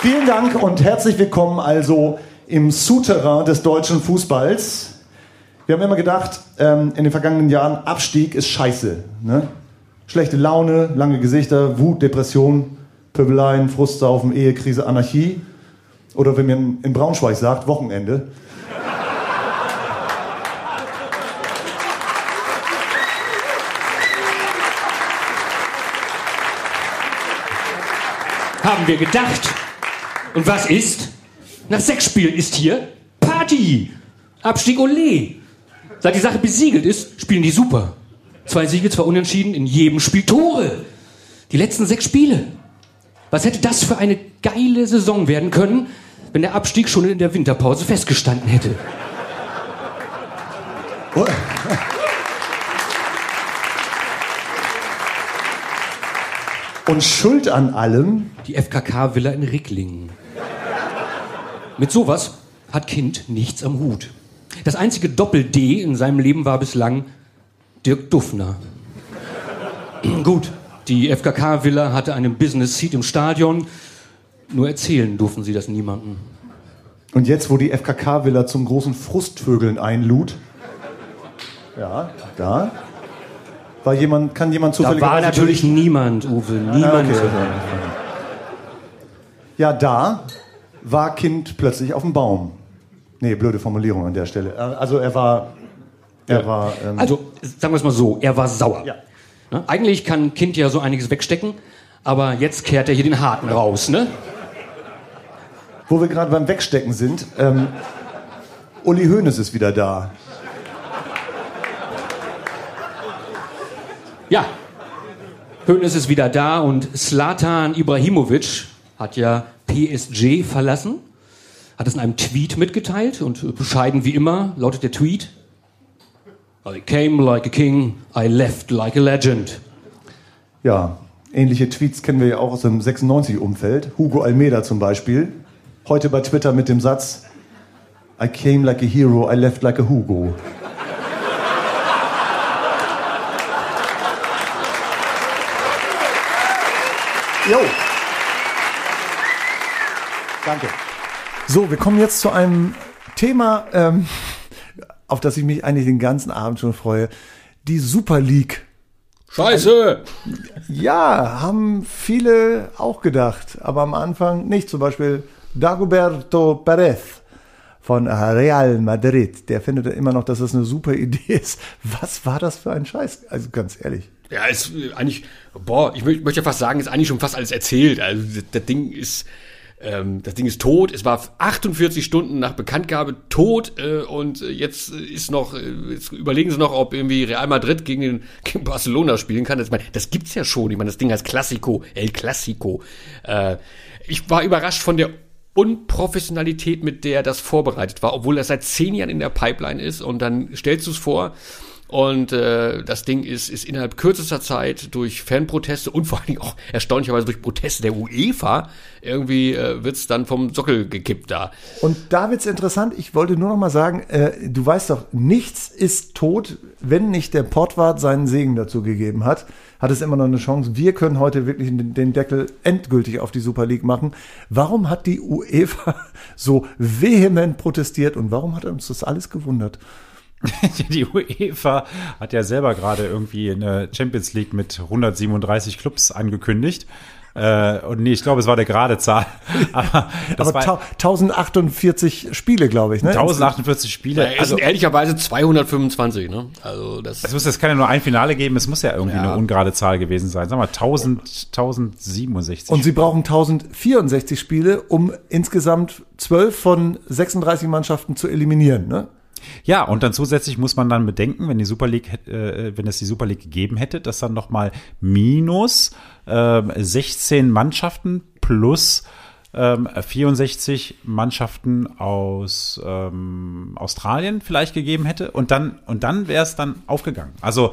Vielen Dank und herzlich willkommen also im Souterrain des deutschen Fußballs. Wir haben immer gedacht, ähm, in den vergangenen Jahren, Abstieg ist scheiße. Ne? Schlechte Laune, lange Gesichter, Wut, Depression, Pöbeleien, Frustsaufen, Ehekrise, Anarchie. Oder wenn man in Braunschweig sagt, Wochenende. Haben wir gedacht. Und was ist? Nach sechs Spielen ist hier Party. Abstieg Ole. Seit die Sache besiegelt ist, spielen die super. Zwei Siege, zwei Unentschieden, in jedem Spiel Tore. Die letzten sechs Spiele. Was hätte das für eine geile Saison werden können, wenn der Abstieg schon in der Winterpause festgestanden hätte? Und Schuld an allem, Die FKK-Villa in Ricklingen. Mit sowas hat Kind nichts am Hut. Das einzige Doppel-D in seinem Leben war bislang Dirk Duffner. Gut, die FKK-Villa hatte einen Business-Seat im Stadion. Nur erzählen durften sie das niemandem. und jetzt, wo die FKK-Villa zum großen Frustvögeln einlud, ja, da, war jemand, kann jemand Da zufällig war natürlich niemand, Uwe, niemand. okay. Ja, da war Kind plötzlich auf dem Baum. Nee, blöde Formulierung an der Stelle. Äh, Also er war, er war, ähm, Also, sagen wir es mal so, er war sauer. Ja. Ne? Eigentlich kann Kind ja so einiges wegstecken, aber jetzt kehrt er hier den Harten raus, ne? wo wir gerade beim Wegstecken sind, ähm, Uli Hoeneß ist wieder da. Ja, Hoeneß ist wieder da und Slatan Ibrahimovic hat ja PSG verlassen, hat es in einem Tweet mitgeteilt und bescheiden wie immer lautet der Tweet: I came like a king, I left like a legend. Ja, ähnliche Tweets kennen wir ja auch aus dem 96-Umfeld. Hugo Almeida zum Beispiel. Heute bei Twitter mit dem Satz, I came like a hero, I left like a Hugo. Jo. Danke. So, wir kommen jetzt zu einem Thema, ähm, auf das ich mich eigentlich den ganzen Abend schon freue. Die Super League. Scheiße! Ja, haben viele auch gedacht, aber am Anfang nicht. Zum Beispiel Dagoberto Perez von Real Madrid. Der findet immer noch, dass das eine super Idee ist. Was war das für ein Scheiß? Also ganz ehrlich. Ja, ist eigentlich, boah, ich mö- möchte fast sagen, ist eigentlich schon fast alles erzählt. Also das Ding ist, ähm, das Ding ist tot. Es war 48 Stunden nach Bekanntgabe tot äh, und äh, jetzt ist noch, äh, jetzt überlegen sie noch, ob irgendwie Real Madrid gegen, den, gegen Barcelona spielen kann. Das, ich meine, das gibt's ja schon. Ich meine, das Ding heißt Classico, El Clasico. Äh, ich war überrascht von der Unprofessionalität, mit der das vorbereitet war, obwohl das seit zehn Jahren in der Pipeline ist und dann stellst du es vor und äh, das Ding ist, ist innerhalb kürzester Zeit durch Fanproteste und vor allen Dingen auch erstaunlicherweise durch Proteste der UEFA irgendwie äh, wird's dann vom Sockel gekippt da. Und da wird's interessant. Ich wollte nur noch mal sagen, äh, du weißt doch, nichts ist tot, wenn nicht der Portwart seinen Segen dazu gegeben hat. Hat es immer noch eine Chance. Wir können heute wirklich den Deckel endgültig auf die Super League machen. Warum hat die UEFA so vehement protestiert und warum hat uns das alles gewundert? Die UEFA hat ja selber gerade irgendwie eine Champions League mit 137 Clubs angekündigt. Äh, und nee, ich glaube, es war der gerade Zahl. Aber das Aber war tau- 1048 Spiele, glaube ich. Ne? 1048 Spiele. Es Also, sind ehrlicherweise 225, ne? Also das. es muss jetzt kann ja nur ein Finale geben. Es muss ja irgendwie Ja. eine ungerade Zahl gewesen sein. Sag mal, 1000, 1067. Und sie brauchen 1064 Spiele, um insgesamt 12 von 36 Mannschaften zu eliminieren. Ne? Ja, und dann zusätzlich muss man dann bedenken, wenn die Super League, äh, wenn es die Super League gegeben hätte, dass dann noch mal minus ähm, 16 Mannschaften plus ähm, 64 Mannschaften aus ähm, Australien vielleicht gegeben hätte und dann und dann wäre es dann aufgegangen. Also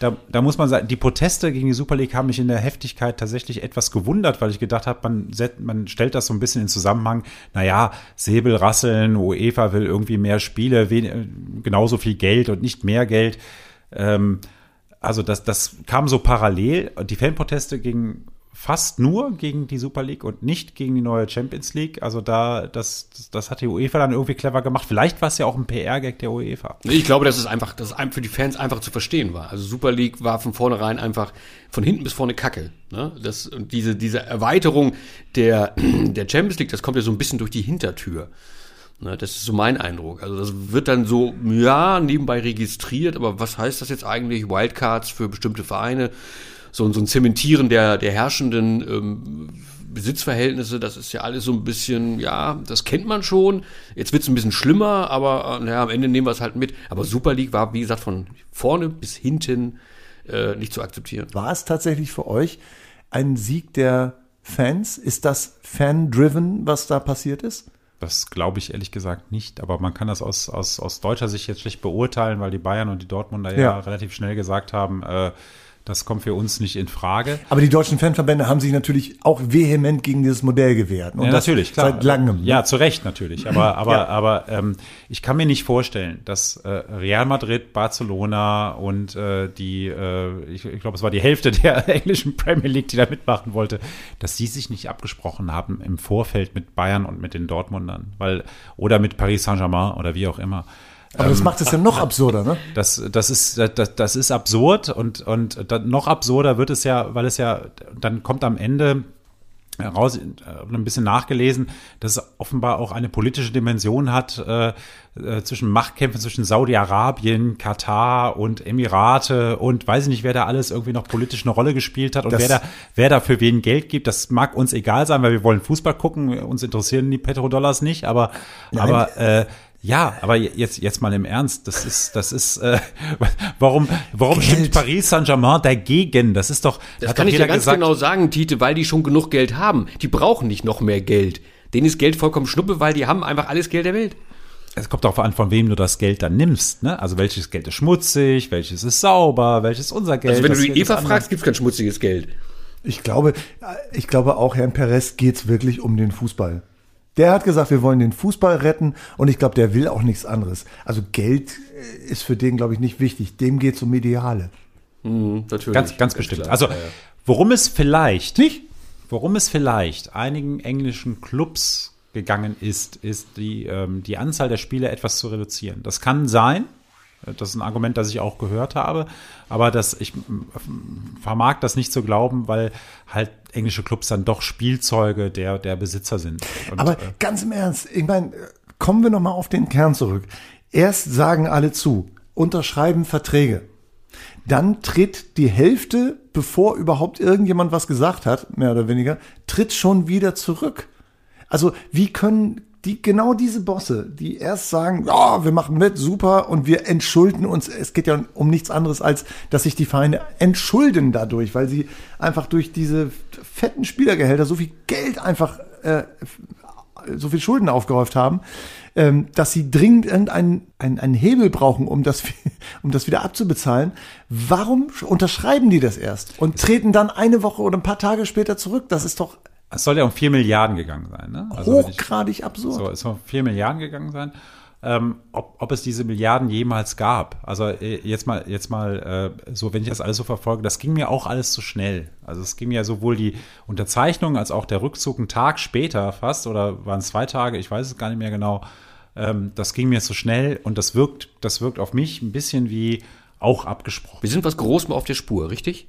da, da muss man sagen, die Proteste gegen die Super League haben mich in der Heftigkeit tatsächlich etwas gewundert, weil ich gedacht habe, man, man stellt das so ein bisschen in Zusammenhang, naja, Säbelrasseln, UEFA will irgendwie mehr Spiele, genauso viel Geld und nicht mehr Geld. Ähm, also das, das kam so parallel. Die Fanproteste gingen fast nur gegen die Super League und nicht gegen die neue Champions League. Also da, das, das, hat die UEFA dann irgendwie clever gemacht. Vielleicht war es ja auch ein PR-Gag der UEFA. Ich glaube, dass es einfach, dass es für die Fans einfach zu verstehen war. Also Super League war von vornherein einfach von hinten bis vorne Kacke. Ne? Das, und diese, diese Erweiterung der, der Champions League, das kommt ja so ein bisschen durch die Hintertür. Ne, das ist so mein Eindruck. Also das wird dann so, ja, nebenbei registriert, aber was heißt das jetzt eigentlich? Wildcards für bestimmte Vereine, so, so ein Zementieren der, der herrschenden ähm, Besitzverhältnisse, das ist ja alles so ein bisschen, ja, das kennt man schon. Jetzt wird's ein bisschen schlimmer, aber äh, naja, am Ende nehmen wir es halt mit. Aber Super League war, wie gesagt, von vorne bis hinten äh, nicht zu akzeptieren. War es tatsächlich für euch ein Sieg der Fans? Ist das fan-driven, was da passiert ist? Das glaube ich ehrlich gesagt nicht, aber man kann das aus, aus, aus deutscher Sicht jetzt schlecht beurteilen, weil die Bayern und die Dortmunder ja, Ja. relativ schnell gesagt haben, äh, das kommt für uns nicht in Frage. Aber die deutschen Fanverbände haben sich natürlich auch vehement gegen dieses Modell gewehrt. Und ja, natürlich, klar. Seit langem. ne? Ja, zu Recht natürlich. Aber, aber, Ja. aber ähm, ich kann mir nicht vorstellen, dass äh, Real Madrid, Barcelona und äh, die, äh, ich, ich glaube, es war die Hälfte der englischen Premier League, die da mitmachen wollte, dass sie sich nicht abgesprochen haben im Vorfeld mit Bayern und mit den Dortmundern, weil oder mit Paris Saint-Germain oder wie auch immer. Aber das macht es ja noch absurder, ne? Das, das ist, das, das ist absurd und, und dann noch absurder wird es ja, weil es ja, dann kommt am Ende heraus, äh, ein bisschen nachgelesen, dass es offenbar auch eine politische Dimension hat äh, äh, zwischen Machtkämpfen zwischen Saudi-Arabien, Katar und Emirate und weiß ich nicht, wer da alles irgendwie noch politisch eine Rolle gespielt hat und Das- wer da, wer da für wen Geld gibt. Das mag uns egal sein, weil wir wollen Fußball gucken, uns interessieren die Petrodollars nicht, aber, aber äh, ja, aber jetzt, jetzt mal im Ernst, das ist, das ist, äh, warum, warum Geld. stimmt Paris Saint-Germain dagegen? Das ist doch, Das hat kann doch ich dir jeder ganz gesagt, genau sagen, Tite, weil die schon genug Geld haben. Die brauchen nicht noch mehr Geld. Denen ist Geld vollkommen schnuppe, weil die haben einfach alles Geld der Welt. Es kommt darauf an, von wem du das Geld dann nimmst, ne? Also welches Geld ist schmutzig, welches ist sauber, welches ist unser Geld. Also wenn du die Eva fragst, gibt's kein schmutziges Geld. Ich glaube, ich glaube auch Herrn Perez geht's wirklich um den Fußball. Der hat gesagt, wir wollen den Fußball retten und ich glaube, der will auch nichts anderes. Also Geld äh, ist für den, glaube ich, nicht wichtig. Dem geht's um Ideale. Natürlich. Ganz, ganz bestimmt. klar. Also, worum es vielleicht, Nicht? worum es vielleicht einigen englischen Clubs gegangen ist, ist die, ähm, die Anzahl der Spiele etwas zu reduzieren. Das kann sein. Das ist ein Argument, das ich auch gehört habe. Aber das, ich m, vermag das nicht zu glauben, weil halt englische Clubs dann doch Spielzeuge der, der Besitzer sind. Und, Aber äh, ganz im Ernst, ich meine, kommen wir noch mal auf den Kern zurück. Erst sagen alle zu, unterschreiben Verträge. Dann tritt die Hälfte, bevor überhaupt irgendjemand was gesagt hat, mehr oder weniger, tritt schon wieder zurück. Also wie können die genau diese Bosse, die erst sagen, ja, wir machen mit, super, und wir entschulden uns. Es geht ja um nichts anderes als, dass sich die Vereine entschulden dadurch, weil sie einfach durch diese fetten Spielergehälter so viel Geld einfach äh, so viel Schulden aufgehäuft haben, ähm, dass sie dringend irgendeinen einen, einen Hebel brauchen, um das, um das wieder abzubezahlen. Warum unterschreiben die das erst und treten dann eine Woche oder ein paar Tage später zurück? Das ist doch es soll ja um 4 Milliarden gegangen sein. Ne? Also wenn ich- hochgradig absurd. So, es soll um 4 Milliarden gegangen sein. Ähm, ob, ob es diese Milliarden jemals gab. Also äh, jetzt mal, jetzt mal äh, so, wenn ich das alles so verfolge, das ging mir auch alles zu schnell. Also es ging ja sowohl die Unterzeichnung als auch der Rückzug einen Tag später fast oder waren es zwei Tage, ich weiß es gar nicht mehr genau. Ähm, das ging mir zu schnell und das wirkt, das wirkt auf mich ein bisschen wie auch abgesprochen. Wir sind was Großem auf der Spur, richtig?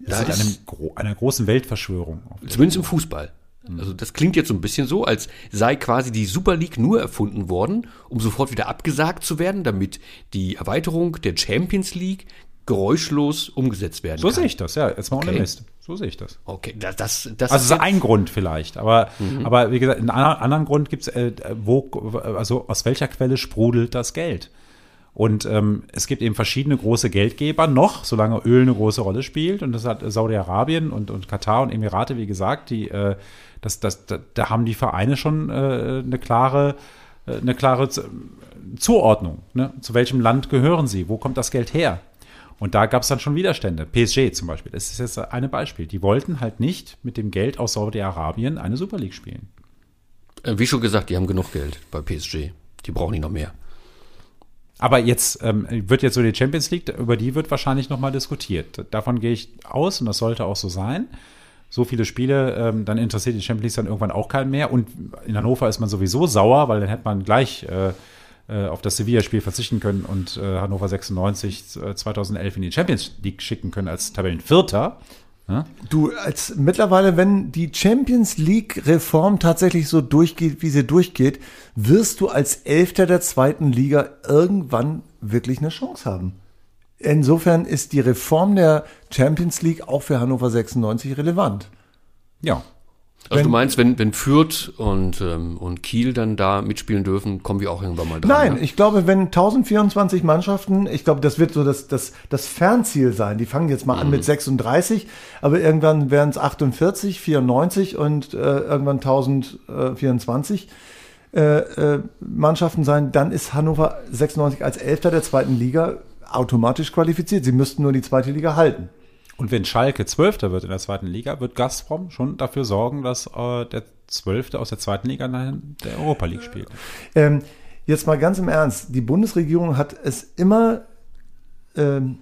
Das ist einem, einer großen Weltverschwörung. Zumindest im Fußball. Also das klingt jetzt so ein bisschen so, als sei quasi die Super League nur erfunden worden, um sofort wieder abgesagt zu werden, damit die Erweiterung der Champions League geräuschlos umgesetzt werden So kann. sehe ich das, ja, jetzt mal ohne Okay. Mist. So sehe ich das. Okay, das, das, das Also ist das ist ein Grund vielleicht, aber, aber wie gesagt, einen anderen anderen Grund gibt es, äh, wo, also aus welcher Quelle sprudelt das Geld? Und ähm, es gibt eben verschiedene große Geldgeber noch, solange Öl eine große Rolle spielt. Und das hat Saudi-Arabien und, und Katar und Emirate, wie gesagt, die, äh, das, das, da, da haben die Vereine schon äh, eine klare, äh, eine klare Zuordnung. Ne? Zu welchem Land gehören sie? Wo kommt das Geld her? Und da gab es dann schon Widerstände. PSG zum Beispiel, das ist jetzt ein Beispiel. Die wollten halt nicht mit dem Geld aus Saudi-Arabien eine Super League spielen. Äh, Wie schon gesagt, die haben genug Geld bei PSG. Die brauchen nicht noch mehr. Aber jetzt ähm, wird jetzt so die Champions League, über die wird wahrscheinlich nochmal diskutiert. Davon gehe ich aus und das sollte auch so sein. So viele Spiele, ähm, dann interessiert die Champions League dann irgendwann auch keinen mehr. Und in Hannover ist man sowieso sauer, weil dann hätte man gleich äh, äh, auf das Sevilla-Spiel verzichten können und äh, Hannover 96 äh, 2011 in die Champions League schicken können als Tabellenvierter. Du, als mittlerweile, wenn die Champions League Reform tatsächlich so durchgeht, wie sie durchgeht, wirst du als Elfter der zweiten Liga irgendwann wirklich eine Chance haben. Insofern ist die Reform der Champions League auch für Hannover 96 relevant. Ja, Also Wenn- du meinst, wenn, wenn Fürth und, ähm, und Kiel dann da mitspielen dürfen, kommen wir auch irgendwann mal dran. Nein, ne? ich glaube, wenn 1024 Mannschaften, ich glaube, das wird so das, das, das Fernziel sein. Die fangen jetzt mal an mit 36, aber irgendwann werden es 48, 94 und äh, irgendwann 1024 äh, äh, Mannschaften sein. Dann ist Hannover 96 als Elfter der zweiten Liga automatisch qualifiziert. Sie müssten nur die zweite Liga halten. Und wenn Schalke Zwölfter wird in der zweiten Liga, wird Gazprom schon dafür sorgen, dass äh, der Zwölfte aus der zweiten Liga in der Europa League spielt. Ähm, jetzt mal ganz im Ernst. Die Bundesregierung hat es immer ähm,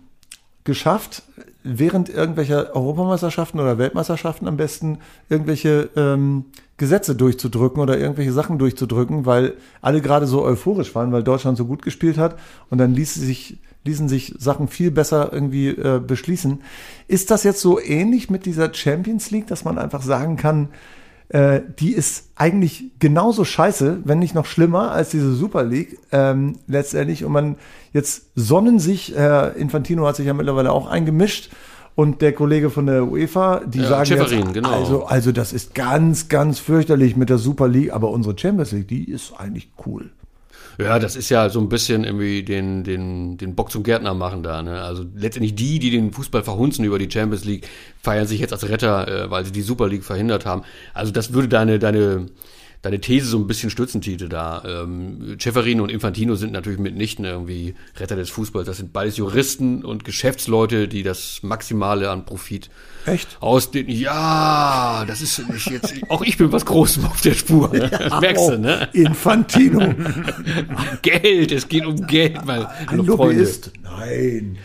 geschafft, während irgendwelcher Europameisterschaften oder Weltmeisterschaften am besten irgendwelche ähm, Gesetze durchzudrücken oder irgendwelche Sachen durchzudrücken, weil alle gerade so euphorisch waren, weil Deutschland so gut gespielt hat und dann ließ sich, ließen sich Sachen viel besser irgendwie äh, beschließen. Ist das jetzt so ähnlich mit dieser Champions League, dass man einfach sagen kann, äh, die ist eigentlich genauso scheiße, wenn nicht noch schlimmer als diese Super League ähm, letztendlich. Und man jetzt sonnen sich, Herr Infantino hat sich ja mittlerweile auch eingemischt und der Kollege von der UEFA, die Ja, sagen jetzt, genau. also, also das ist ganz, ganz fürchterlich mit der Super League, aber unsere Champions League, die ist eigentlich cool. Ja, das ist ja so ein bisschen irgendwie den, den, den Bock zum Gärtner machen da. Ne? Also letztendlich die, die den Fußball verhunzen über die Champions League, feiern sich jetzt als Retter, äh, weil sie die Super League verhindert haben. Also das würde deine, deine, deine These so ein bisschen stützen, Tite, da. Ähm, Ceferin und Infantino sind natürlich mitnichten irgendwie Retter des Fußballs. Das sind beides Juristen und Geschäftsleute, die das Maximale an Profit Echt? aus den, ja, das ist nicht jetzt, auch ich bin was Großem auf der Spur. Ne? Das merkst du, ne? Infantino. Geld, es geht um Geld, weil Ein Lobbyist? Nein.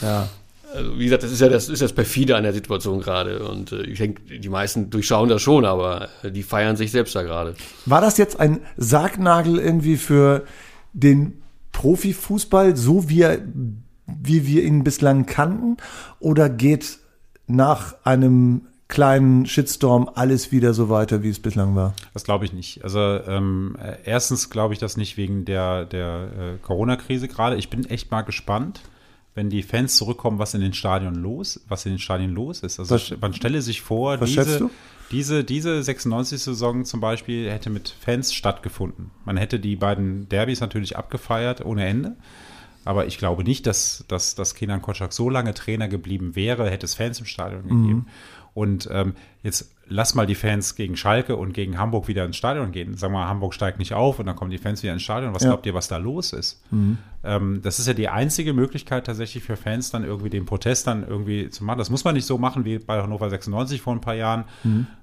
Ja. Also, wie gesagt, das ist ja das, ist das perfide an der Situation gerade. Und äh, ich denke, die meisten durchschauen das schon, aber äh, die feiern sich selbst da gerade. War das jetzt ein Sargnagel irgendwie für den Profifußball, so wie, er, wie wir ihn bislang kannten? Oder geht nach einem kleinen Shitstorm alles wieder so weiter, wie es bislang war? Das glaube ich nicht. Also ähm, äh, erstens glaube ich das nicht wegen der, der äh, Corona-Krise gerade. Ich bin echt mal gespannt, wenn die Fans zurückkommen, was in den Stadien los, was in den Stadien los ist. Also Was- man stelle sich vor, diese, diese, diese 96-Saison zum Beispiel hätte mit Fans stattgefunden. Man hätte die beiden Derbys natürlich abgefeiert ohne Ende. Aber ich glaube nicht, dass, dass, dass Kenan Kotschak so lange Trainer geblieben wäre, hätte es Fans im Stadion gegeben. Und ähm, jetzt lass mal die Fans gegen Schalke und gegen Hamburg wieder ins Stadion gehen. Sagen wir mal, Hamburg steigt nicht auf und dann kommen die Fans wieder ins Stadion. Was Ja. glaubt ihr, was da los ist? Ähm, das ist ja die einzige Möglichkeit tatsächlich für Fans dann irgendwie den Protest dann irgendwie zu machen. Das muss man nicht so machen wie bei Hannover 96 vor ein paar Jahren,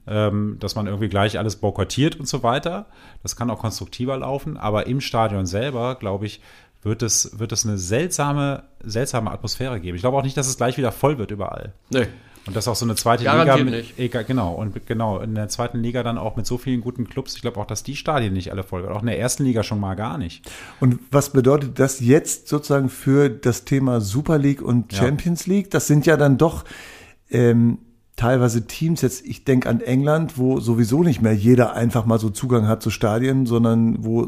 ähm, dass man irgendwie gleich alles boykottiert und so weiter. Das kann auch konstruktiver laufen, aber im Stadion selber, glaube ich, wird es, wird es eine seltsame, seltsame Atmosphäre geben. Ich glaube auch nicht, dass es gleich wieder voll wird überall. Nee. Und das auch so eine zweite Garantiert Liga. nicht. Egal, genau. Und mit- genau, in der zweiten Liga dann auch mit so vielen guten Clubs. Ich glaube auch, dass die Stadien nicht alle voll werden. Auch in der ersten Liga schon mal gar nicht. Und was bedeutet das jetzt sozusagen für das Thema Super League und Ja. Champions League? Das sind ja dann doch ähm, teilweise Teams, jetzt ich denke an England, wo sowieso nicht mehr jeder einfach mal so Zugang hat zu Stadien, sondern wo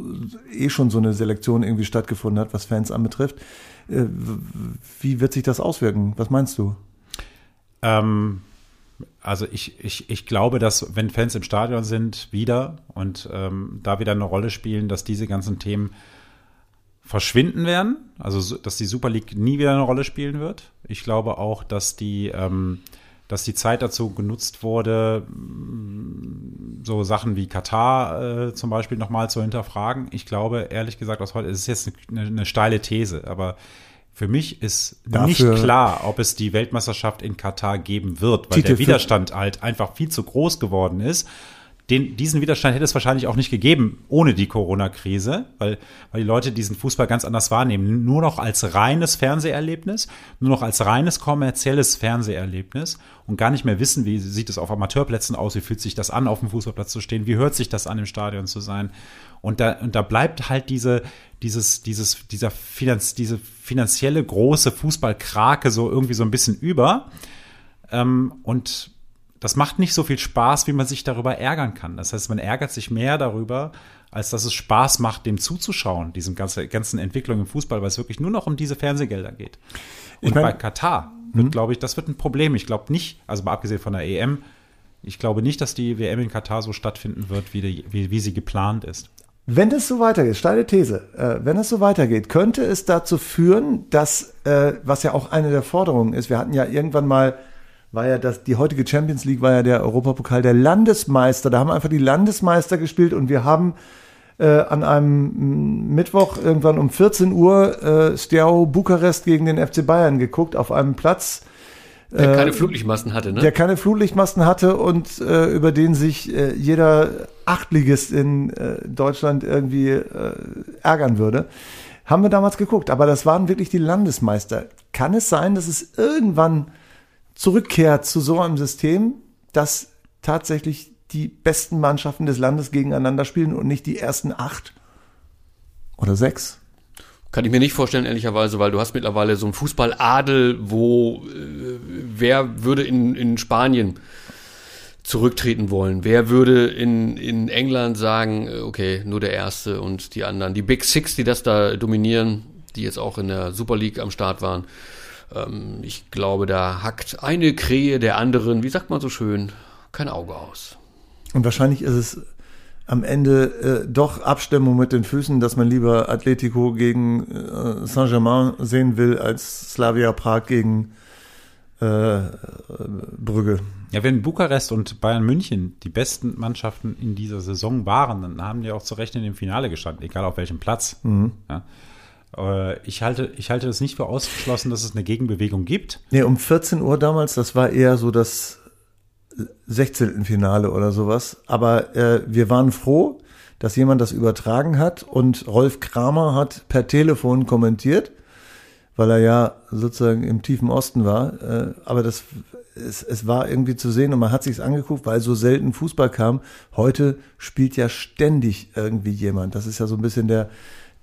eh schon so eine Selektion irgendwie stattgefunden hat, was Fans anbetrifft. Äh, wie wird sich das auswirken? Was meinst du? Ähm, also ich, ich, ich glaube, dass wenn Fans im Stadion sind, wieder und ähm, da wieder eine Rolle spielen, dass diese ganzen Themen verschwinden werden. Also so- dass die Super League nie wieder eine Rolle spielen wird. Ich glaube auch, dass die, ähm, dass die Zeit dazu genutzt wurde, mh, so Sachen wie Katar äh, zum Beispiel nochmal zu hinterfragen. Ich glaube, ehrlich gesagt, aus heute, es ist jetzt eine, eine steile These, aber für mich ist Dafür- nicht klar, ob es die Weltmeisterschaft in Katar geben wird, weil Titel der Widerstand halt einfach viel zu groß geworden ist. Den, diesen Widerstand hätte es wahrscheinlich auch nicht gegeben ohne die Corona-Krise, weil, weil die Leute diesen Fußball ganz anders wahrnehmen. Nur noch als reines Fernseherlebnis, nur noch als reines kommerzielles Fernseherlebnis und gar nicht mehr wissen, wie sieht es auf Amateurplätzen aus, wie fühlt sich das an, auf dem Fußballplatz zu stehen, wie hört sich das an, im Stadion zu sein. Und da, und da bleibt halt diese, dieses, dieses, dieser Finanz, diese finanzielle große Fußballkrake so irgendwie so ein bisschen über. Ähm, und das macht nicht so viel Spaß, wie man sich darüber ärgern kann. Das heißt, man ärgert sich mehr darüber, als dass es Spaß macht, dem zuzuschauen, diesem ganzen, ganzen Entwicklung im Fußball, weil es wirklich nur noch um diese Fernsehgelder geht. Und Ich mein- bei Katar wird, glaube ich, das wird ein Problem. Ich glaube nicht, also mal abgesehen von der EM, ich glaube nicht, dass die WM in Katar so stattfinden wird, wie, die, wie, wie sie geplant ist. Wenn es so weitergeht, steile These, äh, wenn es so weitergeht, könnte es dazu führen, dass, äh, was ja auch eine der Forderungen ist, wir hatten ja irgendwann mal, war ja das, die heutige Champions League war ja der Europapokal der Landesmeister, da haben einfach die Landesmeister gespielt und wir haben äh, an einem mm, Mittwoch irgendwann um 14 Uhr äh, Steaua Bukarest gegen den FC Bayern geguckt auf einem Platz, Der keine Flutlichtmasten hatte, ne? der keine Flutlichtmasten hatte und äh, über den sich äh, jeder Achtligist in äh, Deutschland irgendwie äh, ärgern würde. Haben wir damals geguckt, aber das waren wirklich die Landesmeister. Kann es sein, dass es irgendwann zurückkehrt zu so einem System, dass tatsächlich die besten Mannschaften des Landes gegeneinander spielen und nicht die ersten acht oder sechs? Kann ich mir nicht vorstellen, ehrlicherweise, weil du hast mittlerweile so einen Fußballadel, wo äh, wer würde in, in Spanien zurücktreten wollen? Wer würde in, in England sagen, äh, okay, nur der Erste und die anderen? Die Big Six, die das da dominieren, die jetzt auch in der Super League am Start waren. Ähm, ich glaube, da hackt eine Krähe der anderen, wie sagt man so schön, kein Auge aus. Und wahrscheinlich ist es am Ende äh, doch Abstimmung mit den Füßen, dass man lieber Atletico gegen äh, Saint-Germain sehen will als Slavia Prag gegen äh, Brügge. Ja, wenn Bukarest und Bayern München die besten Mannschaften in dieser Saison waren, dann haben die auch zu Recht in dem Finale gestanden, egal auf welchem Platz. Ja. Äh, Ich halte, ich halte es nicht für ausgeschlossen, dass es eine Gegenbewegung gibt. Nee, um 14 Uhr damals, das war eher so das 16. Finale oder sowas. Aber äh, wir waren froh, dass jemand das übertragen hat und Rolf Kramer hat per Telefon kommentiert. weil er ja sozusagen im tiefen Osten war. Äh, aber das, es, es war irgendwie zu sehen und man hat sich's angeguckt, weil so selten Fußball kam. Heute spielt ja ständig irgendwie jemand. Das ist ja so ein bisschen der,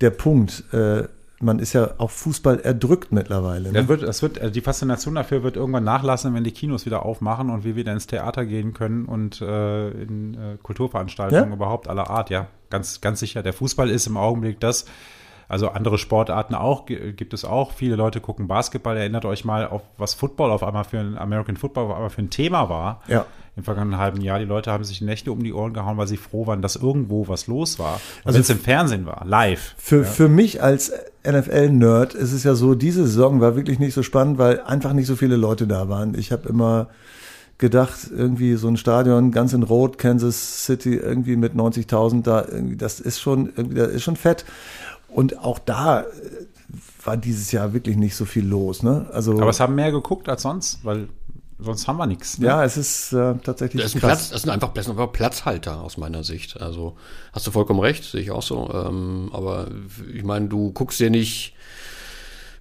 der Punkt. Äh, man ist ja auf Fußball erdrückt mittlerweile. Ne? Das wird, das wird, äh, die Faszination dafür wird irgendwann nachlassen, wenn die Kinos wieder aufmachen und wir wieder ins Theater gehen können und äh, in äh, Kulturveranstaltungen Ja? überhaupt aller Art. Ja, ganz, ganz sicher. Der Fußball ist im Augenblick das. Also andere Sportarten auch, gi- gibt es auch. Viele Leute gucken Basketball. Erinnert euch mal, auf was Football auf einmal für ein American Football auf einmal für ein Thema war. Ja. Im vergangenen halben Jahr. Die Leute haben sich Nächte um die Ohren gehauen, weil sie froh waren, dass irgendwo was los war. Also wenn es im Fernsehen war, live. Für, für mich als NFL-Nerd ist es ja so, diese Saison war wirklich nicht so spannend, weil einfach nicht so viele Leute da waren. Ich habe immer gedacht, irgendwie so ein Stadion ganz in Rot, Kansas City, irgendwie mit 90.000 da, irgendwie, das ist schon, irgendwie, das ist schon fett. Und auch da äh, war dieses Jahr wirklich nicht so viel los, ne? Also, Aber es haben mehr geguckt als sonst, weil sonst haben wir nichts. Ne? ja, es ist äh, tatsächlich Das ist, ein Platz, das sind einfach, das sind einfach Platzhalter aus meiner Sicht. Also hast du vollkommen recht, sehe ich auch so. Ähm, aber ich meine, du guckst dir nicht.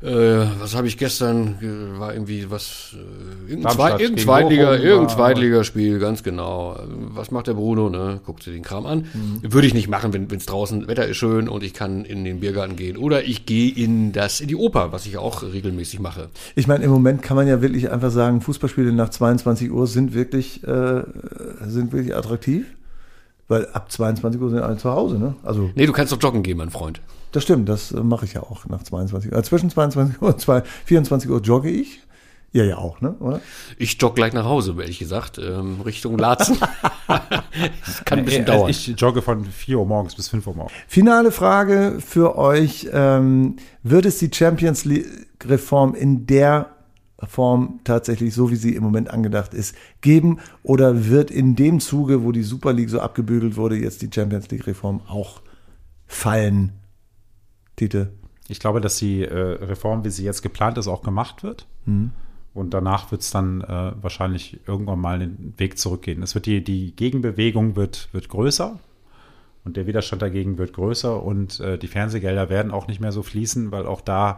Äh, was habe ich gestern? War irgendwie was? Äh, irgendein, Zwei, irgendein Zweitliga, irgendein Zweitligaspiel, ganz genau. Was macht der Bruno? Ne, guckt dir den Kram an. Würde ich nicht machen, wenn es draußen Wetter ist schön und ich kann in den Biergarten gehen oder ich gehe in das in die Oper, was ich auch regelmäßig mache. Ich meine, im Moment kann man ja wirklich einfach sagen, Fußballspiele nach 22 Uhr sind wirklich, äh, sind wirklich attraktiv. Weil ab 22 Uhr sind alle zu Hause, ne? Also, Nee, du kannst doch joggen gehen, mein Freund. Das stimmt, das äh, mache ich ja auch nach 22 Uhr. Äh, zwischen 22 Uhr und zwei- 24 Uhr jogge ich. Ja, ja auch, ne? Oder? Ich jogge gleich nach Hause, ehrlich gesagt, ähm, Richtung Laatzen. das kann ein bisschen Also dauern. Ich jogge von 4 Uhr morgens bis 5 Uhr morgens. Finale Frage für euch. Ähm, wird es die Champions League-Reform in der Form tatsächlich, so wie sie im Moment angedacht ist, geben? Oder wird in dem Zuge, wo die Super League so abgebügelt wurde, jetzt die Champions League-Reform auch fallen? Tite? Ich glaube, dass die äh, Reform, wie sie jetzt geplant ist, auch gemacht wird. Und danach wird es dann äh, wahrscheinlich irgendwann mal den Weg zurückgehen. Es wird die, die Gegenbewegung wird, wird größer und der Widerstand dagegen wird größer und äh, die Fernsehgelder werden auch nicht mehr so fließen, weil auch da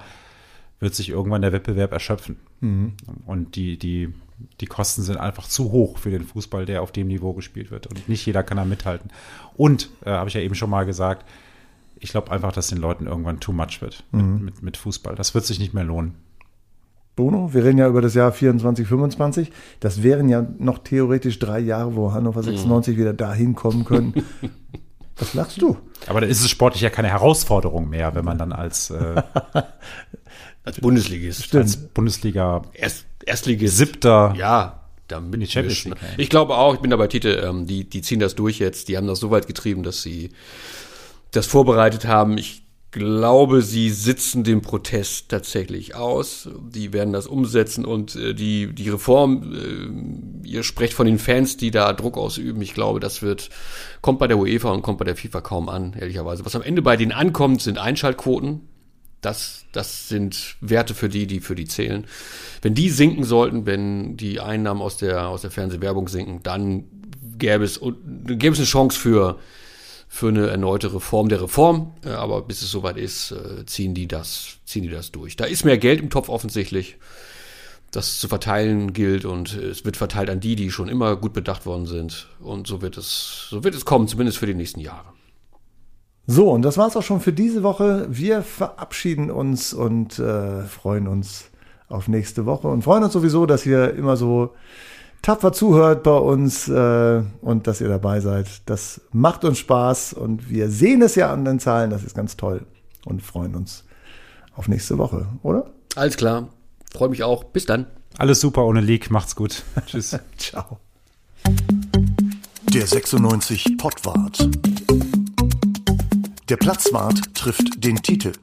wird sich irgendwann der Wettbewerb erschöpfen. Und die, die, die Kosten sind einfach zu hoch für den Fußball, der auf dem Niveau gespielt wird. Und nicht jeder kann da mithalten. Und, äh, habe ich ja eben schon mal gesagt, ich glaube einfach, dass den Leuten irgendwann too much wird mit, mit, mit Fußball. Das wird sich nicht mehr lohnen. Bruno, wir reden ja über das Jahr 24, 25. Das wären ja noch theoretisch drei Jahre, wo Hannover 96 wieder dahin kommen können. Was lachst du? Aber da ist es sportlich ja keine Herausforderung mehr, wenn man dann als, äh, Als Bundesligist. als Bundesliga Erst, Erstligist. Siebter Ja, damit die Champions mischen. League. Ich glaube auch, ich bin da bei Tite, ähm, die, die ziehen das durch jetzt. Die haben das so weit getrieben, dass sie das vorbereitet haben. Ich glaube, sie sitzen den Protest tatsächlich aus. Die werden das umsetzen und äh, die, die Reform, äh, ihr sprecht von den Fans, die da Druck ausüben. Ich glaube, das wird, kommt bei der UEFA und kommt bei der FIFA kaum an, ehrlicherweise. Was am Ende bei denen ankommt, sind Einschaltquoten. Das, das sind Werte für die, die für die zählen. Wenn die sinken sollten, wenn die Einnahmen aus der, aus der Fernsehwerbung sinken, dann gäbe es, gäbe es eine Chance für, für eine erneute Reform der Reform. Äh, Aber bis es soweit ist, äh, ziehen die das, ziehen die das durch. Da ist mehr Geld im Topf offensichtlich, das zu verteilen gilt und es wird verteilt an die, die schon immer gut bedacht worden sind. Und so wird es, so wird es kommen, zumindest für die nächsten Jahre. So, und das war's auch schon für diese Woche. Wir verabschieden uns und äh, freuen uns auf nächste Woche und freuen uns sowieso, dass ihr immer so tapfer zuhört bei uns äh, und dass ihr dabei seid. Das macht uns Spaß und wir sehen es ja an den Zahlen. Das ist ganz toll und freuen uns auf nächste Woche, oder? Alles klar. Freue mich auch. Bis dann. Alles super ohne League. Macht's gut. Tschüss. Ciao. Der 96 Pottwart. Der Platzwart trifft den Titel.